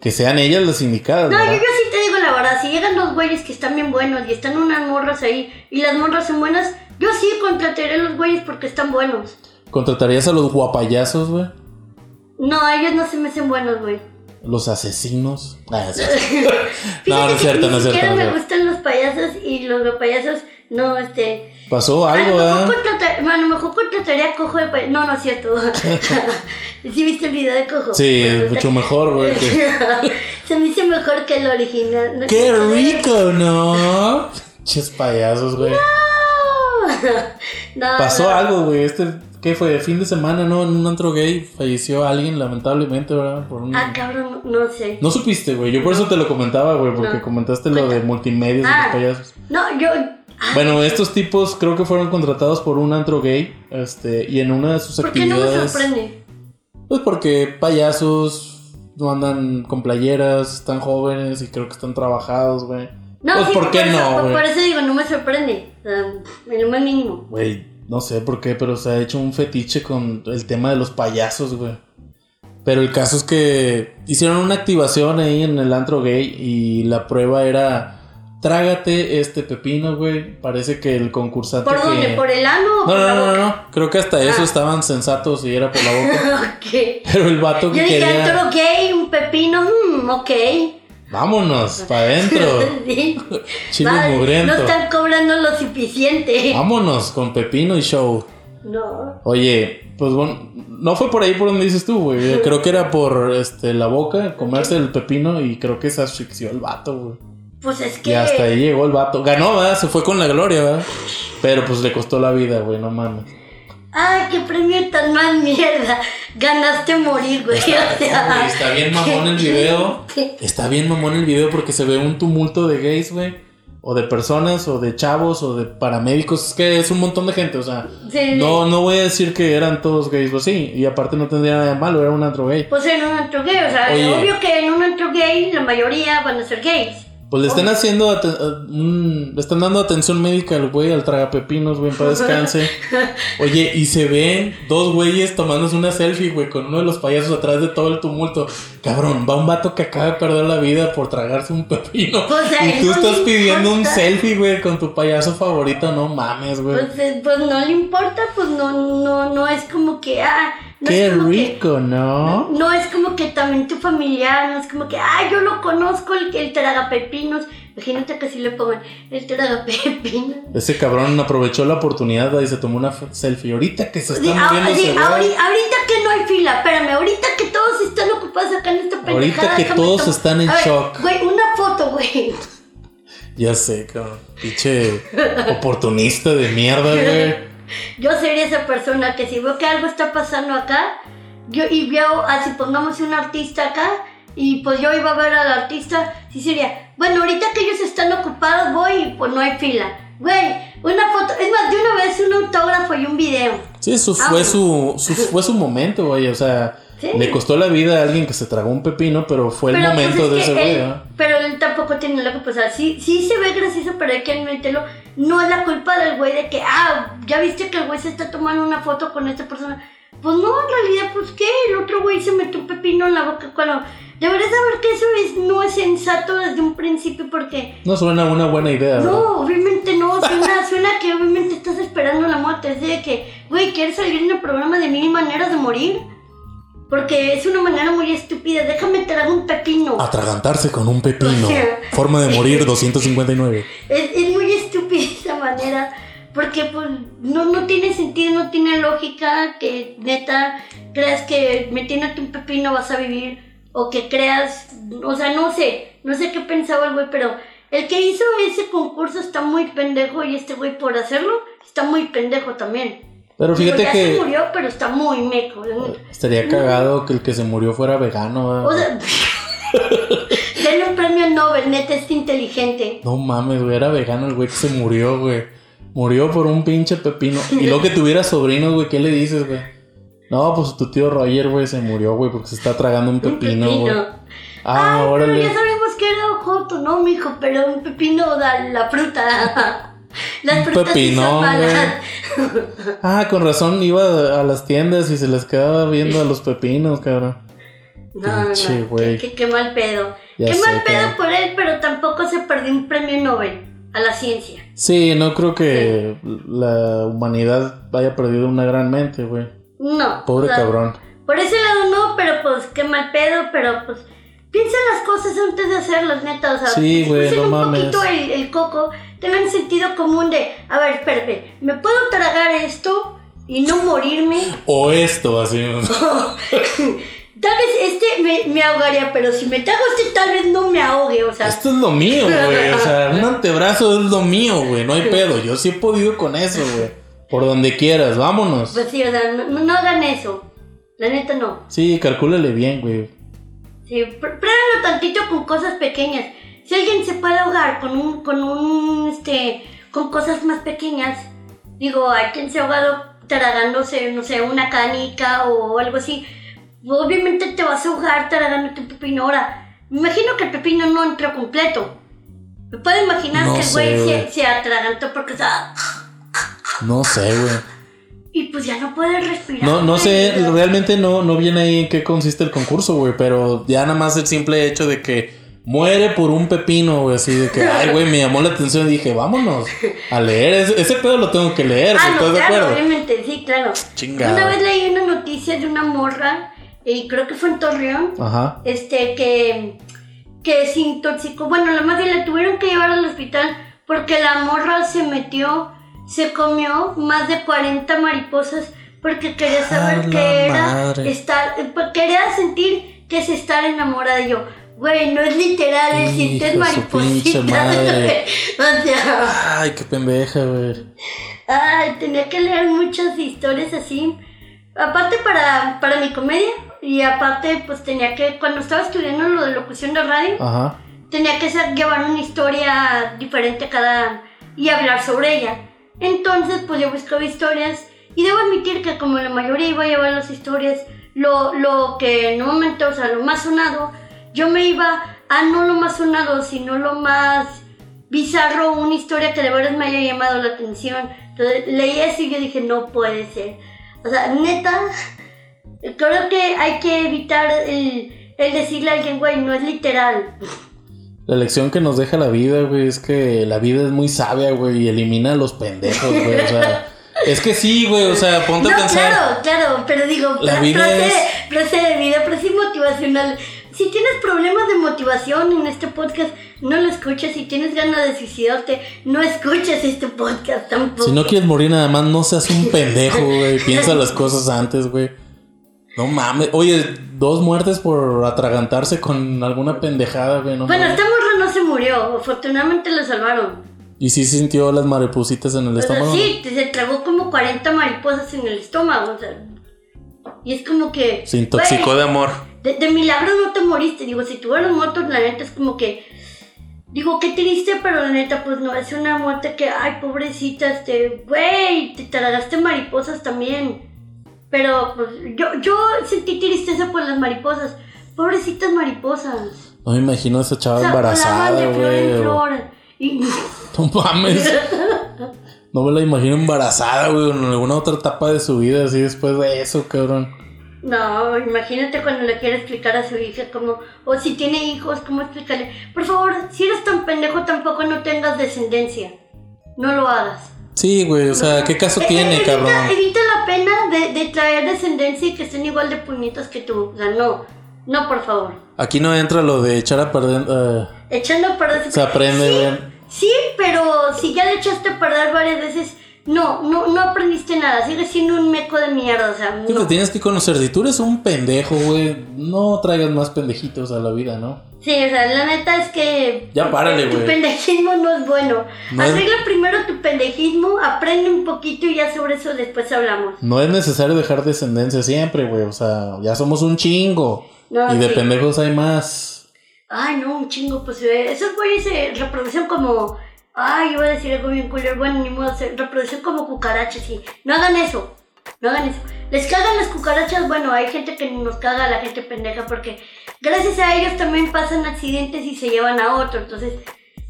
Que sean ellas las indicadas, No, yo, ¿verdad? yo sí te digo la verdad, si llegan dos güeyes que están bien buenos y están unas morras ahí y las morras son buenas, yo sí contrataré a los güeyes porque están buenos. ¿Contratarías a los guapayazos, güey? No, ellos no se me hacen buenos, güey. Los asesinos. Ah, No, no es cierto, no es cierto, no me cierto. gustan los payasos y los payasos, no, este... Pasó algo, contratar- a lo mejor contrataría a Cojo de payaso. No, no es cierto. ¿Sí viste el video de Cojo? Sí, es mucho mejor, güey. que- Se me hizo mejor que el original. ¿no? ¡Qué rico, no! Ches payasos, güey. No, Pasó no. algo, güey. Este, ¿qué fue? Fin de semana, ¿no? En un antro gay falleció alguien, lamentablemente, ¿verdad? Por un... Ah, cabrón, no, no sé. No supiste, güey. Yo por eso te lo comentaba, güey, porque No. comentaste lo de multimedios de Ah. los payasos. No, yo. ah, Bueno, estos tipos creo que fueron contratados por un antro gay, este, y en una de sus ¿Por qué no me actividades. sorprende? Pues porque payasos no andan con playeras, están jóvenes y creo que están trabajados, güey. No, pues sí, ¿por qué eso, no, por, güey? por eso digo, no me sorprende. O sea, en lo más mínimo. Güey, no sé por qué, pero se ha hecho un fetiche con el tema de los payasos, güey. Pero el caso es que hicieron una activación ahí en el antro gay y la prueba era trágate este pepino, güey. Parece que el concursante ¿Por que... dónde? ¿Por el ano o No, por no, la no, no, boca? no. Creo que hasta eso Ah. estaban sensatos y era por la boca. ok. Pero el vato Yo que dije, quería... antro gay, un pepino, mm, ok. Vámonos, para adentro. Sí. Chile Vale, mugriento. No están cobrando lo suficiente. Vámonos con pepino y show. No. Oye, pues bueno, no fue por ahí por donde dices tú, güey. Creo que era por este la boca, comerse el pepino y creo que se asfixió el vato, güey. Pues es Y que. hasta ahí llegó el vato. Ganó, ¿verdad? Se fue con la gloria, ¿verdad? Pero pues le costó la vida, güey, no mames. Ay, qué premio tan mal mierda. Ganaste morir, güey. O sea, Güey, está bien mamón el video. ¿Qué? Está bien mamón el video porque se ve un tumulto de gays, güey. O de personas, o de chavos, o de paramédicos. Es que es un montón de gente, o sea. Sí, No, no voy a decir que eran todos gays, pues sí. Y aparte no tendría nada de malo, era un antro gay. Pues en un antro gay, o sea, Oye. obvio que en un antro gay la mayoría van a ser gays. Pues le están haciendo, a- un- le están dando atención médica al güey, al tragapepinos, güey, para descanse. Oye, y se ven dos güeyes tomándose una selfie, güey, con uno de los payasos atrás de todo el tumulto. Cabrón, va un vato que acaba de perder la vida por tragarse un pepino. Pues y tú no estás pidiendo un selfie, güey, con tu payaso favorito. No mames, güey. Pues, eh, pues no le importa, pues no, no, no es como que, ah, no Qué que- rico, ¿no? No es como que también tu familiar, no es como que, ah, yo lo conozco, el, el tragapepinos. Imagínate que si le pongan el tragapepinos. Ese cabrón aprovechó la oportunidad y se tomó una selfie. Ahorita que se está ah, moviendo sí, ahorita, ahorita que no hay fila, espérame, ahorita que todos están ocupados acá en esta pendejada. Ahorita que todos están en A ver, shock. Güey, una foto, güey. Ya sé, cabrón. Pinche oportunista de mierda, güey. Yo sería esa persona que si veo que algo está pasando acá, yo y veo, así pongamos un artista acá, y pues yo iba a ver al artista, sí sería, bueno, ahorita que ellos están ocupados voy y pues no hay fila. Güey, una foto, es más, de una vez un autógrafo y un video. Sí, eso Ah, fue su, su- fue su momento, güey. O sea, Sí. le costó la vida a alguien que se tragó un pepino, pero fue el Pero, momento pues, de es ese él- ¿no? Pero él tampoco tiene lo que pasar. Sí, sí se ve gracioso, pero hay que admitirlo. No es la culpa del güey de que, ah, ya viste que el güey se está tomando una foto con esta persona. Pues no, en realidad, pues qué, el otro güey se metió un pepino en la boca cuando... Deberías saber que eso es, no es sensato desde un principio porque... No suena una buena idea, ¿verdad? No, obviamente no, suena, suena que obviamente estás esperando la muerte. Es de que, güey, ¿quieres salir en el programa de mil maneras de morir? Porque es una manera muy estúpida. Déjame tragar un pepino. Atragantarse con un pepino. O sea- Forma de morir 259. Es, es muy manera. Porque pues no, no tiene sentido, no tiene lógica que neta creas que metiéndote un pepino vas a vivir. O que creas, o sea, no sé, no sé qué pensaba el güey, pero el que hizo ese concurso está muy pendejo y este güey por hacerlo está muy pendejo también. Pero fíjate ya se que murió, pero está muy meco. estaría cagado que el que se murió fuera vegano. ¿verdad? O sea, denle un premio Nobel, neta, es inteligente. No mames, güey, era vegano el güey que se murió, güey. Murió por un pinche pepino. Y luego que tuviera sobrinos, güey, ¿qué le dices, güey? No, pues tu tío Roger, güey, se murió, güey, porque se está tragando un Un pepino, güey. pepino. Ah, Ay, pero ya sabemos que era ojoto, ¿no, mijo? Pero un pepino da la fruta. Las frutas sí son malas. Ah, con razón iba a las tiendas y se les quedaba viendo a los pepinos, cabrón. No, Pinche güey. qué, qué- qué mal pedo. Ya qué sé, mal pedo por él, pero tampoco se perdió un premio Nobel a la ciencia. Sí, no creo que la humanidad haya perdido una gran mente, güey. No. Pobre o sea, cabrón. Por ese lado no, pero pues qué mal pedo, pero pues piensa las cosas antes de hacerlas, neta, o sea, Sí, güey, usen no un mames. poquito el, el coco, tengan sentido común de, a ver, espérate, ¿me puedo tragar esto y no morirme? O esto, así. Tal vez este me, me ahogaría, pero si me trago este tal vez no me ahogue, o sea, Esto es lo mío, güey. O sea, un antebrazo es lo mío, güey. No hay pedo. Yo sí he podido con eso, güey. Por donde quieras, vámonos. pues sí, o sea, no, no hagan eso, la neta no. Sí, calcúlale bien, güey. Sí, pr- pruébenlo tantito con cosas pequeñas. Si alguien se puede ahogar con un, con un, este, con cosas más pequeñas, digo, hay quien se ha ahogado tragándose, no sé, una canica o algo así. Obviamente te vas a ahogar tragándote un pepino. Ahora, me imagino que el pepino no entró completo. Me puedo imaginar No que el sé, güey se, se atragantó porque, sea, No sé, güey. y pues ya no puede respirar. No, no sé, realmente no, no viene ahí en qué consiste el concurso, güey. Pero ya nada más el simple hecho de que muere por un pepino, güey. Así de que, ay, güey, me llamó la atención y dije, vámonos a leer. Ese, ese pedo lo tengo que leer, Ah, no, ¿Estás de claro, acuerdo? obviamente, sí, claro. Chingado. Una vez leí una noticia de una morra, y creo que fue en Torreón, Ajá. este, que, que se intoxicó. Bueno, la bien la tuvieron que llevar al hospital porque la morra se metió, se comió más de 40 mariposas porque quería saber ¡A la qué era madre! estar, quería sentir que es estar enamorada. Y yo, güey, no es literal, es sientes maripositas. madre. o sea. Ay, qué pendeja, güey. Ay, tenía que leer muchas historias así. Aparte para, para mi comedia. Y aparte, pues tenía que, cuando estaba estudiando lo de locución de radio, Ajá. tenía que ser- llevar una historia diferente cada y hablar sobre ella. Entonces, pues yo buscaba historias y debo admitir que como la mayoría iba a llevar las historias, lo, lo que en un momento, o sea, lo más sonado, yo me iba a no lo más sonado, sino lo más bizarro, una historia que de verdad me haya llamado la atención. Entonces leí eso y yo dije, no puede ser. O sea, neta, creo que hay que evitar el, el decirle a alguien, güey, no es literal. La lección que nos deja la vida, güey, es que la vida es muy sabia, güey, y elimina a los pendejos, güey. O sea, es que sí, güey, o sea, ponte No, a pensar. claro, claro, pero digo, La pro- vida procede, es- procede vida, pero sí motivacional. Si tienes problemas de motivación en este podcast, no lo escuches. Si tienes ganas de suicidarte, no escuches este podcast tampoco. Si no quieres morir nada más, no seas un pendejo, güey. Piensa las cosas antes, güey. No mames. Oye, dos muertes por atragantarse con alguna pendejada, güey. No bueno, mames. esta morra no se murió, afortunadamente la salvaron. Y sí sintió las maripositas en el O sea, estómago. sí, se tragó como 40 mariposas en el estómago, o sea. Y es como que. Se intoxicó de amor. De, de milagro no te moriste. Digo, si te hubieras muerto, la neta es como que. Digo, qué triste, pero la neta, pues no, es una muerte que, ay, pobrecita, este, güey, te tragaste mariposas también. Pero, pues, yo, yo sentí tristeza por las mariposas. Pobrecitas mariposas. No me imagino a esa chava O sea, volaban embarazada, de flor en. Y, No mames. No me la imagino embarazada, güey, en alguna otra etapa de su vida, así después de eso, cabrón. No, imagínate cuando le quiere explicar a su hija como, o si tiene hijos, cómo explicarle. Por favor, si eres tan pendejo, tampoco no tengas descendencia. No lo hagas. Sí, güey, o sea, ¿qué caso Eh, tiene, evita, cabrón? Evita la pena de, de traer descendencia y que estén igual de puñetas que tú. O sea, no. No, por favor. Aquí no entra lo de echar a perder. eh, Echando a perder. se aprende, Sí, güey. Sí, pero si ya le echaste a perder varias veces, no, no, no aprendiste nada. Sigues siendo un meco de mierda, o sea, Sí, no. te tienes que conocer. Si tú eres un pendejo, güey, no traigas más pendejitos a la vida, ¿no? Sí, o sea, la neta es que. Ya párale, Tu güey. pendejismo no es bueno. No es- Arregla primero tu pendejismo, aprende un poquito y ya sobre eso después hablamos. No es necesario dejar descendencia siempre, güey. O sea, ya somos un chingo. No, y de sí. pendejos hay más. Ay, no, un chingo, pues eh, esos güeyes se reproducen como. Ay, iba a decir algo bien culero. Bueno, ni modo, se reproducen como cucarachas y. No hagan eso. No hagan eso. Les cagan las cucarachas. Bueno, hay gente que nos caga a la gente pendeja porque gracias a ellos también pasan accidentes y se llevan a otro. Entonces,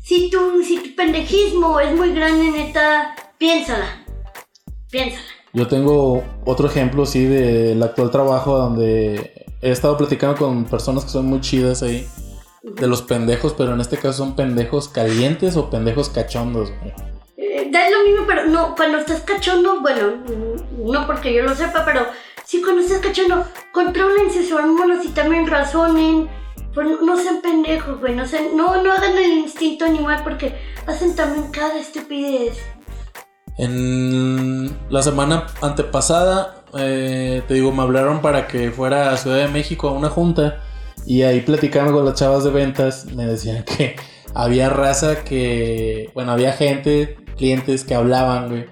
si tu, si tu pendejismo es muy grande, neta, piénsala. Piénsala. Yo tengo otro ejemplo, sí, del actual trabajo donde he estado platicando con personas que son muy chidas ahí. De los pendejos, pero en este caso son pendejos calientes o pendejos cachondos, güey. Eh, da lo mismo, pero no, cuando estás cachondo, bueno, no porque yo lo sepa, pero sí cuando estás cachondo, controlense sus hormonas y también razonen. Pues no, no sean pendejos, güey, no, sean- no, no hagan el instinto animal porque hacen también cada estupidez. En la semana antepasada, eh, te digo, me hablaron para que fuera a Ciudad de México a una junta y ahí platicando con las chavas de ventas me decían que había raza que, bueno, había gente, clientes que hablaban, güey,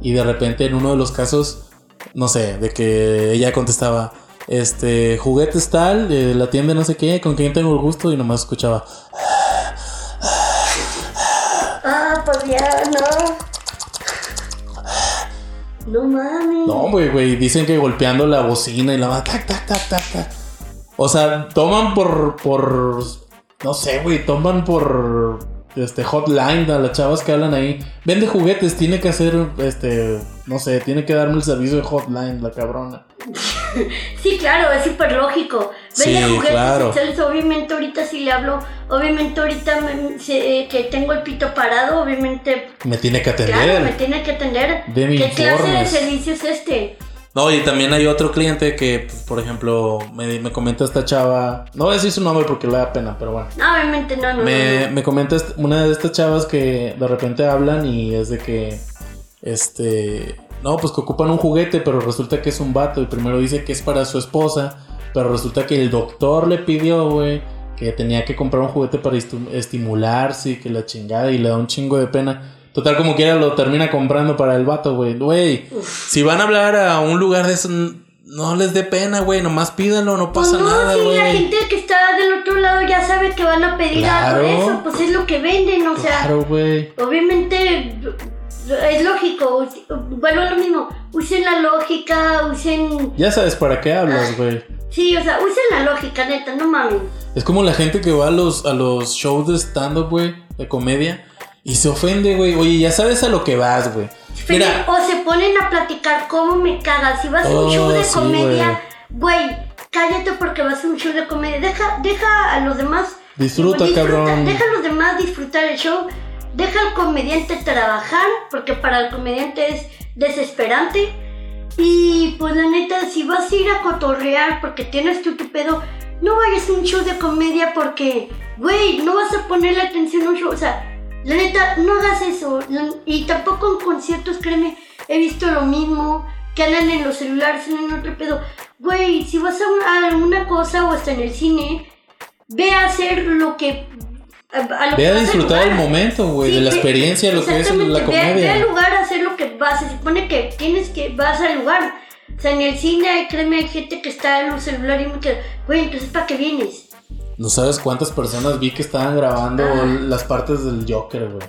y de repente en uno de los casos, no sé, de que ella contestaba, este, juguetes tal, de la tienda no sé qué, con quién tengo el gusto y nomás escuchaba, Ah, pues ya, no. No mames. No, güey, güey, dicen que golpeando la bocina y la va tac, tac, tac, tac, tac. O sea, toman por, por, no sé, güey, toman por, este, hotline a las chavas que hablan ahí. Vende juguetes, tiene que hacer, este, no sé, tiene que darme el servicio de hotline, la cabrona. Sí, claro, es súper lógico. Vende Sí, juguetes claro. sexuales, obviamente ahorita si le hablo, obviamente ahorita me- se- eh, que tengo el pito parado, obviamente, Me tiene que atender. claro, me tiene que atender. Deme ¿Qué clase de servicio es este? No, y también hay otro cliente que, pues, por ejemplo, me, me comenta esta chava, no voy a decir su nombre porque le da pena, pero bueno. No, obviamente no, no. Me, no, me comenta una de estas chavas que de repente hablan y es de que, este, no, pues que ocupan un juguete, pero resulta que es un vato y primero dice que es para su esposa, pero resulta que el doctor le pidió, güey, que tenía que comprar un juguete para estimularse y que la chingada y le da un chingo de pena. Total, como quiera lo termina comprando para el vato, güey. Güey, si van a hablar a un lugar de eso, no les dé pena, güey, nomás pídanlo, no Pues pasa no, nada, si la güey. gente que está del otro lado ya sabe que van a pedir algo de Claro. eso, pues es lo que venden, o sea, Claro, güey. obviamente es lógico, a lo mismo, usen la lógica, usen, Ya sabes para qué hablas, güey. sí, o sea, usen la lógica, neta, no mames. Es como la gente que va a los, a los shows de stand-up, güey, de comedia, y se ofende, güey. Oye, ya sabes a lo que vas, güey. Mira, o se ponen a platicar cómo me cagas, si vas a un Oh, show de sí, comedia, güey, cállate porque vas a un show de comedia, deja, deja a los demás Disfruta, cabrón. Deja a los demás disfrutar el show. Deja al comediante trabajar, porque para el comediante es desesperante. Y pues la neta, si vas a ir a cotorrear porque tienes tu, tu pedo, no vayas a un show de comedia porque, güey, no vas a ponerle atención a un show. O sea, la neta, no hagas eso. Y tampoco en conciertos, créeme, he visto lo mismo. Que andan en los celulares, en otro pedo. Güey, si vas a una, a una cosa o hasta en el cine, ve a hacer lo que. A, lo ve a disfrutar el momento, güey, Sí, de la experiencia, lo que es la ve- Ve, al comedia. lugar a hacer lo que vas. Se supone que tienes que. Vas al lugar. O sea, en el cine, créeme, hay gente que está en un celular y me queda. Güey, entonces, ¿para qué vienes? No sabes cuántas personas vi que estaban grabando Ah. las partes del Joker, güey.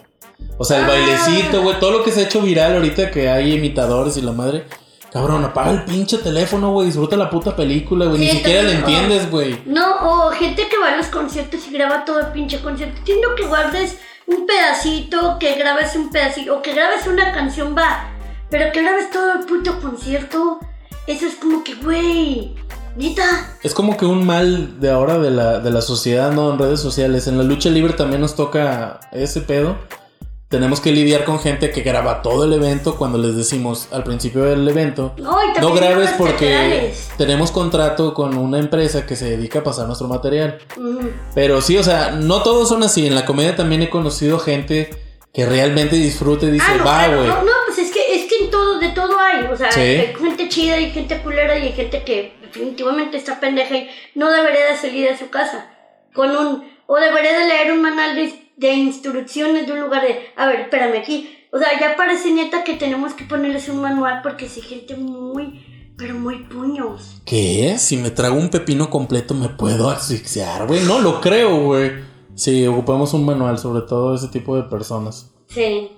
O sea, el Ah. bailecito, güey, todo lo que se ha hecho viral ahorita que hay imitadores y la madre. Cabrón, apaga el pinche teléfono, güey, disfruta la puta película, güey. Sí, Ni siquiera también, entiendes, güey. No, o gente que va a los conciertos y graba todo el pinche concierto. Entiendo que guardes un pedacito, que grabes un pedacito, o que grabes una canción, va. Pero que grabes todo el puto concierto. Eso es como que, güey, neta. Es como que un mal de ahora de la, de la sociedad, ¿no? En redes sociales. En la lucha libre también nos toca ese pedo. tenemos que lidiar con gente que graba todo el evento cuando les decimos al principio del evento. No, y No también grabes porque tenemos contrato con una empresa que se dedica a pasar nuestro material. Pero sí, o sea, no todos son así. En la comedia también he conocido gente que realmente disfruta y dice, Ah, no, va, güey. no, no, pues es que, es que en todo, de todo hay. O sea, Sí. hay gente chida y gente culera y hay gente que definitivamente está pendeja y no debería de salir de su casa. Con un, o debería de leer un manual de, de instrucciones de un lugar de, a ver, espérame aquí. O sea, ya parece neta que tenemos que ponerles un manual porque si gente muy, pero muy puños. ¿Qué? Si me trago un pepino completo me puedo asfixiar, güey. No lo creo, güey. Sí, ocupamos un manual sobre todo ese tipo de personas. Sí.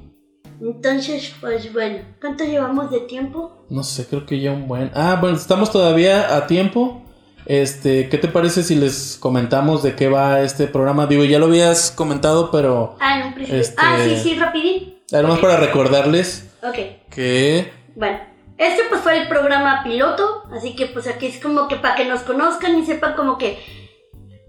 Entonces, pues bueno, ¿cuánto llevamos de tiempo? No sé, creo que ya un buen. Ah, bueno, estamos todavía a tiempo. Este, ¿qué te parece si les comentamos de qué va este programa? Digo, ya lo habías comentado, pero Ah, en un principio. Este- Ah, sí, sí, rapidín. además para recordarles Ok. que Bueno, este pues fue el programa piloto, así que pues aquí es como que para que nos conozcan y sepan como que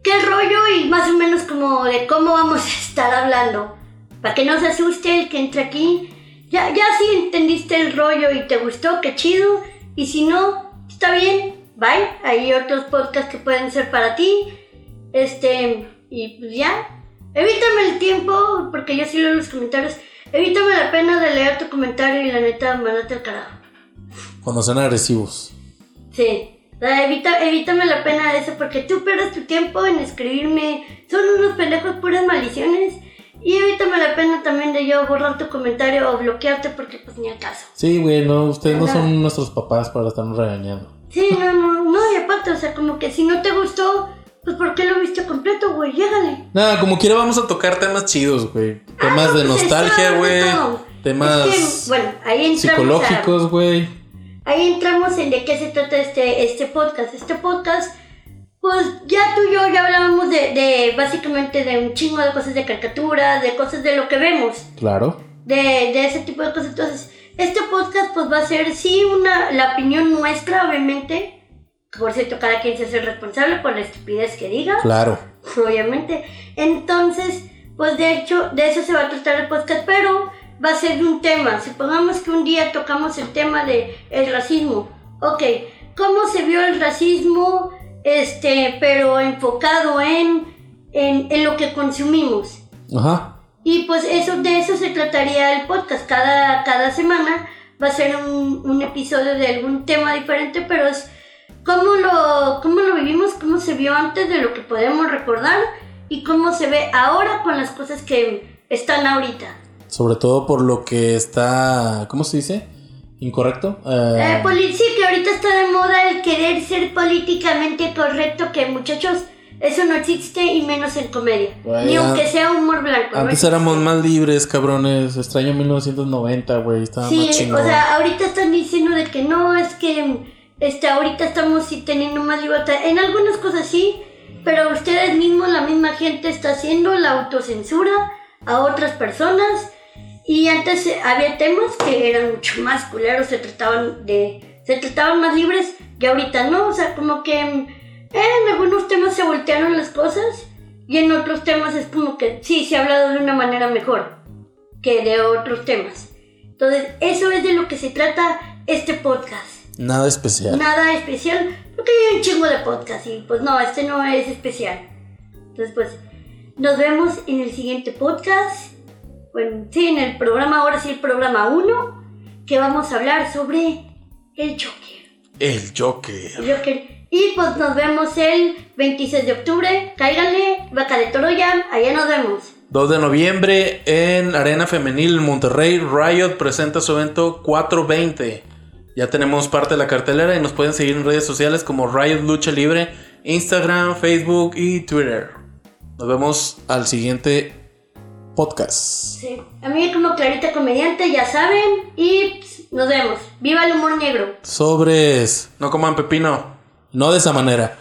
qué rollo y más o menos como de cómo vamos a estar hablando. Para que no se asuste el que entre aquí. Ya, ya si entendiste el rollo y te gustó, qué chido. Y si no, está bien, bye. Hay otros podcasts que pueden ser para ti. Este, y pues ya. Evítame el tiempo, porque yo sí leo los comentarios. Evítame la pena de leer tu comentario y la neta, mandate al carajo. cuando sean agresivos. Sí. Evita, evítame la pena de eso porque tú pierdes tu tiempo en escribirme. Son unos pendejos puras maldiciones. Y evítame la pena también de yo borrar tu comentario o bloquearte porque pues ni al caso. Sí, güey, no, ustedes no son nuestros papás para estarnos regañando. Sí, no, no, no, y aparte, o sea, como que si no te gustó, pues ¿por qué lo viste completo, güey? Llégale. Nada, como quiera vamos a tocar temas chidos, güey. Temas Ah, no, de pues, nostalgia, güey. Temas Es que, bueno, ahí psicológicos, güey. Ahí entramos en de qué se trata este, este podcast. Este podcast, pues ya tú y yo ya hablábamos de, de básicamente de un chingo de cosas de caricaturas, de cosas de lo que vemos, Claro. de, de ese tipo de cosas. Entonces, este podcast pues va a ser sí una, la opinión nuestra, obviamente. Por cierto, cada quien se hace responsable por la estupidez que diga Claro. obviamente. Entonces, pues de hecho, de eso se va a tratar el podcast, pero va a ser un tema. Supongamos que un día tocamos el tema de el racismo. Ok, ¿cómo se vio el racismo? Este, pero enfocado en, en, en lo que consumimos. Ajá. Y pues eso, de eso se trataría el podcast. Cada, cada semana va a ser un, un episodio de algún tema diferente, pero es cómo lo, cómo lo vivimos, cómo se vio antes de lo que podemos recordar y cómo se ve ahora con las cosas que están ahorita. Sobre todo por lo que está. ¿Cómo se dice? ¿Incorrecto? Eh, Eh, poli- sí, que ahorita está de moda querer ser políticamente correcto, que muchachos, eso no existe y menos en comedia. Ni aunque sea humor blanco. ¿no? antes éramos más libres, cabrones. Extraño 1990, güey. Estaba Sí, más chingón. o sea, ahorita están diciendo de que no, es que este, ahorita estamos sí teniendo más libertad. En algunas cosas sí, pero ustedes mismos, la misma gente está haciendo la autocensura a otras personas. Y antes eh, había temas que eran mucho más culeros, se trataban de. Se trataban más libres, y ahorita no, o sea, como que mm, en algunos temas se voltearon las cosas, y en otros temas es como que sí, se ha hablado de una manera mejor que de otros temas. Entonces, eso es de lo que se trata este podcast. Nada especial. Nada especial, porque hay un chingo de podcast y pues no, este no es especial. Entonces, pues, nos vemos en el siguiente podcast. Bueno, sí, en el programa, ahora sí, el programa 1, que vamos a hablar sobre el Joker. El Joker. El Joker. Y pues nos vemos el 26 de octubre. Cáiganle, Vaca de Toroya, allá nos vemos. 2 de noviembre en Arena Femenil Monterrey, Riot presenta su evento 420. Ya tenemos parte de la cartelera y nos pueden seguir en redes sociales como Riot Lucha Libre, Instagram, Facebook y Twitter. Nos vemos al siguiente podcast. Sí. A mí como Clarita Comediante, ya saben. Y pues, nos vemos. ¡Viva el humor negro! Sobres. No coman pepino. No de esa manera.